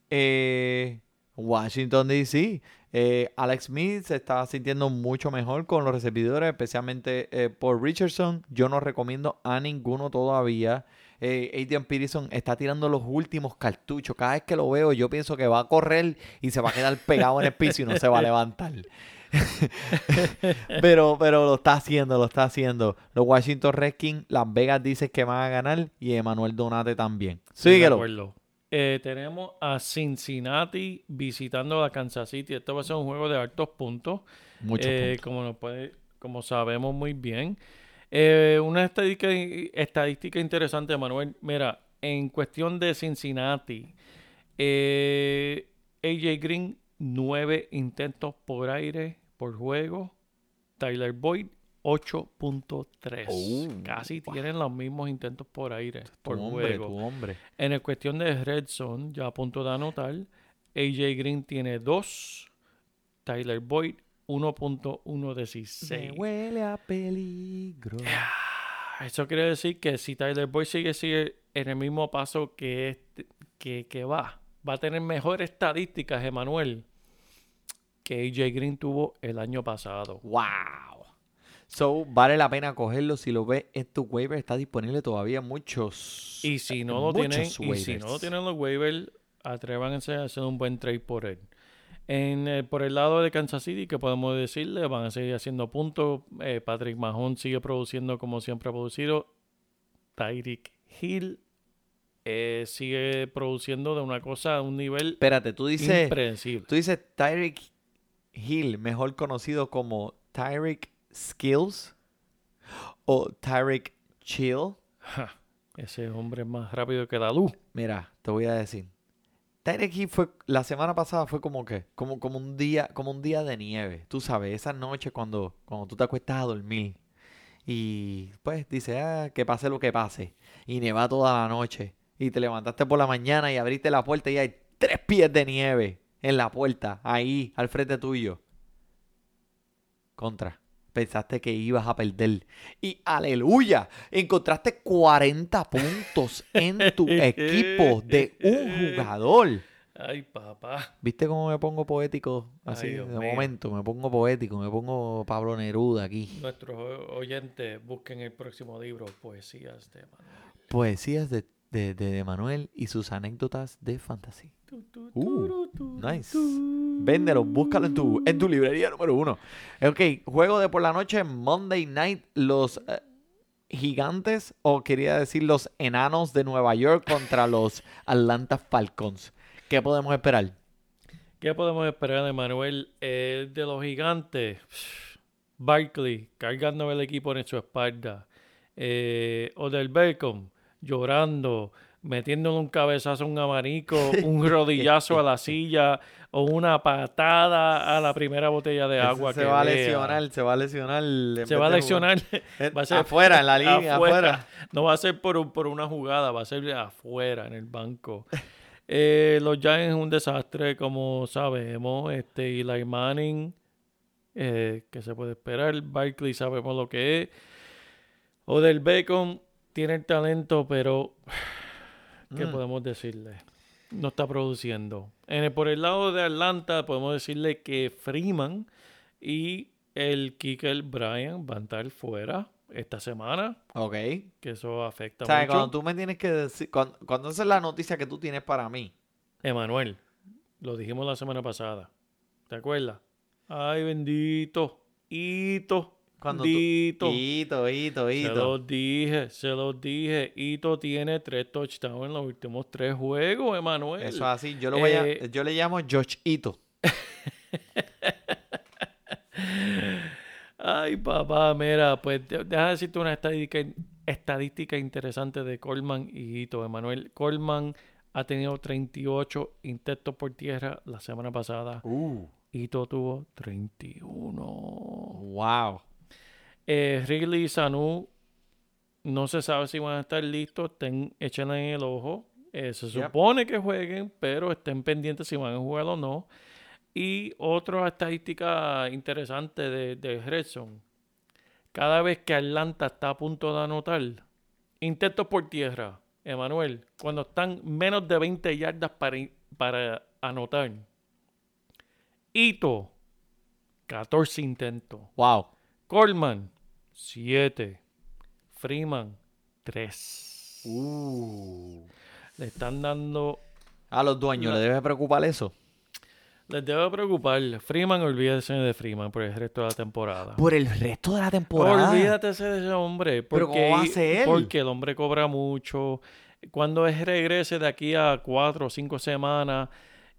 eh, Washington DC. eh, Alex Smith se está sintiendo mucho mejor con los recibidores, especialmente eh, por Richardson. Yo no recomiendo a ninguno todavía. Eh, Adrian Peterson está tirando los últimos cartuchos. Cada vez que lo veo, yo pienso que va a correr y se va a quedar pegado en el piso y no se va a levantar. *laughs* *laughs* pero, pero lo está haciendo, lo está haciendo. Los Washington Redskins, Las Vegas dicen que van a ganar y Emanuel Donate también. Síguelo. Eh, tenemos a Cincinnati visitando a Kansas City. Esto va a ser un juego de altos puntos. Muchos Eh, puntos. Como, nos puede, como sabemos muy bien. Eh, una estadística, estadística interesante, Manuel. Mira, en cuestión de Cincinnati, eh, AJ Green, nueve intentos por aire por juego. Tyler Boyd, 8.3. Oh, Casi tienen los mismos intentos por aire por tu hombre, juego. tu hombre. En el cuestión de Red Zone, ya a punto de anotar, AJ Green tiene 2, Tyler Boyd 1.116. huele a peligro. Eso quiere decir que si Tyler Boyd sigue, sigue en el mismo paso que, este- que, que va, va a tener mejores estadísticas, Emanuel, que AJ Green tuvo el año pasado. Wow. So, vale la pena cogerlo si lo ves en tu waiver. Está disponible todavía muchos. Y si no lo tienen, y si no lo tienen los waivers, atrévanse a hacer un buen trade por él. En, eh, por el lado de Kansas City, que podemos decirle, van a seguir haciendo puntos. Eh, Patrick Mahon sigue produciendo como siempre ha producido. Tyreek Hill eh, sigue produciendo de una cosa a un nivel Espérate, tú dices, impredecible. tú dices Tyreek Hill, mejor conocido como Tyreek Skills o Tyreek Chill. Ja, ese hombre es más rápido que la luz. Mira, te voy a decir. Tyreek Hill fue la semana pasada fue como que como, como un día como un día de nieve, tú sabes, esa noche cuando cuando tú te acuestas a dormir y pues dice, ah, que pase lo que pase y neva toda la noche y te levantaste por la mañana y abriste la puerta y hay tres pies de nieve en la puerta ahí al frente tuyo. Contra. Pensaste que ibas a perder. Y aleluya, encontraste 40 puntos en tu *laughs* equipo de un jugador. Ay, papá. ¿Viste cómo me pongo poético? Así, Ay, de mío. momento, me pongo poético, me pongo Pablo Neruda aquí. Nuestros oyentes busquen el próximo libro, Poesías de Manuel. Poesías de, de, de, de Manuel y sus anécdotas de fantasy. Uh, nice. Véndelo, búscalo en tu, en tu librería número uno. Ok, juego de por la noche, Monday Night, los eh, gigantes, o quería decir los enanos de Nueva York contra *laughs* los Atlanta Falcons. ¿Qué podemos esperar? ¿Qué podemos esperar de Manuel? Eh, de los gigantes, Barkley cargando el equipo en su espalda. Eh, Odell Beckham llorando, metiéndole un cabezazo a un abanico, *laughs* un rodillazo a la silla o una patada a la primera botella de agua se que va a lesionar, se va a lesionar. Se va a lesionar. jugar. va a ser afuera, en la línea, afuera. No va a ser por, por una jugada, va a ser afuera, en el banco. Eh, los Giants es un desastre, como sabemos. Este, Eli Manning, eh, que se puede esperar. Barkley sabemos lo que es. Odell Beckham tiene el talento, pero *sighs* ¿qué Mm. podemos decirle? No está produciendo. En el- por el lado de Atlanta, podemos decirle que Freeman y el kicker Brian van a estar fuera esta semana, Ok. que eso afecta O sea, mucho. cuando tú me tienes que decir, cuando, cuando esa es la noticia que tú tienes para mí, Emanuel, lo dijimos la semana pasada. ¿Te acuerdas? Ay, bendito. Hito. Cuando tú- Dito. Hito, hito, Se los dije, se los dije. Hito tiene tres touchdowns en los últimos tres juegos, Emanuel. Eso es así. Yo, lo voy a- Eh, yo le llamo George Hito. *laughs* Ay, papá, mira, pues déjame decirte una estadística, estadística interesante de Coleman y Hito. Emanuel Coleman ha tenido 38 intentos por tierra la semana pasada. Uh, Hito tuvo 31. wow. Eh, y Sanu no se sabe si van a estar listos. Ten, échenle en el ojo. Eh, se Yep. supone que jueguen, pero estén pendientes si van a jugar o no. Y otra estadística interesante de, de Redson. Cada vez que Atlanta está a punto de anotar, intentos por tierra, Emanuel, cuando están menos de 20 yardas para, para anotar. Ito, 14 intentos. Wow. Coleman, 7. Freeman, 3. Uh. Le están dando. A los dueños La- le debe preocupar eso. Les debe preocupar. Freeman, olvídese de Freeman por el resto de la temporada. Por el resto de la temporada. Olvídate de ese hombre. Pero Porque. Porque el hombre cobra mucho. Cuando él regrese de aquí a cuatro o cinco semanas,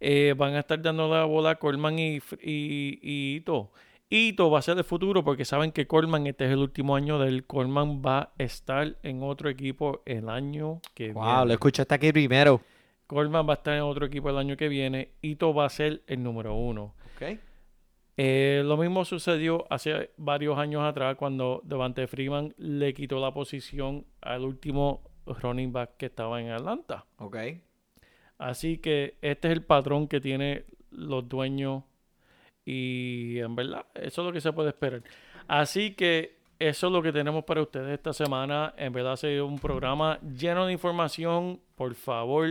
eh, van a estar dando la bola a Coleman y, y, y Ito. Ito va a ser el futuro porque saben que Coleman, este es el último año del Coleman va a estar en otro equipo el año que Wow, viene. lo escuchaste aquí primero. Coleman va a estar en otro equipo el año que viene. Ito va a ser el número uno. Ok. Eh, lo mismo sucedió hace varios años atrás cuando Devante Freeman le quitó la posición al último running back que estaba en Atlanta. Ok. Así que este es el patrón que tienen los dueños y en verdad eso es lo que se puede esperar. Así que eso es lo que tenemos para ustedes esta semana. En verdad ha sido un programa lleno de información. Por favor,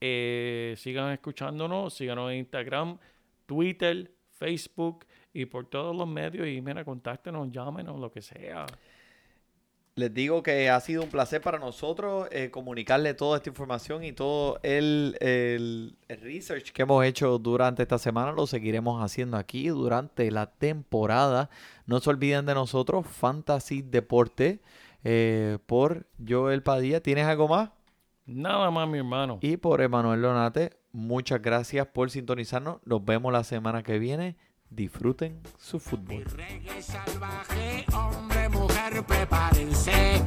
eh, sigan escuchándonos, síganos en Instagram, Twitter, Facebook y por todos los medios. Y mira, contáctenos, llámenos, lo que sea. Les digo que ha sido un placer para nosotros eh, comunicarle toda esta información y todo el, el- el research que hemos hecho durante esta semana. Lo seguiremos haciendo aquí durante la temporada. No se olviden de nosotros, Fantasy Deporte, eh, por Joel Padilla. ¿Tienes algo más? Nada más, mi hermano. Y por Emanuel Lonate, muchas gracias por sintonizarnos. Nos vemos la semana que viene. Disfruten su fútbol. Reggae salvaje, hombre prepárense.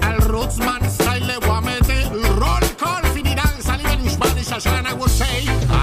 Al Rootsman Style le voy a meter el roll call, finirán, saliva en Spanish, I would say.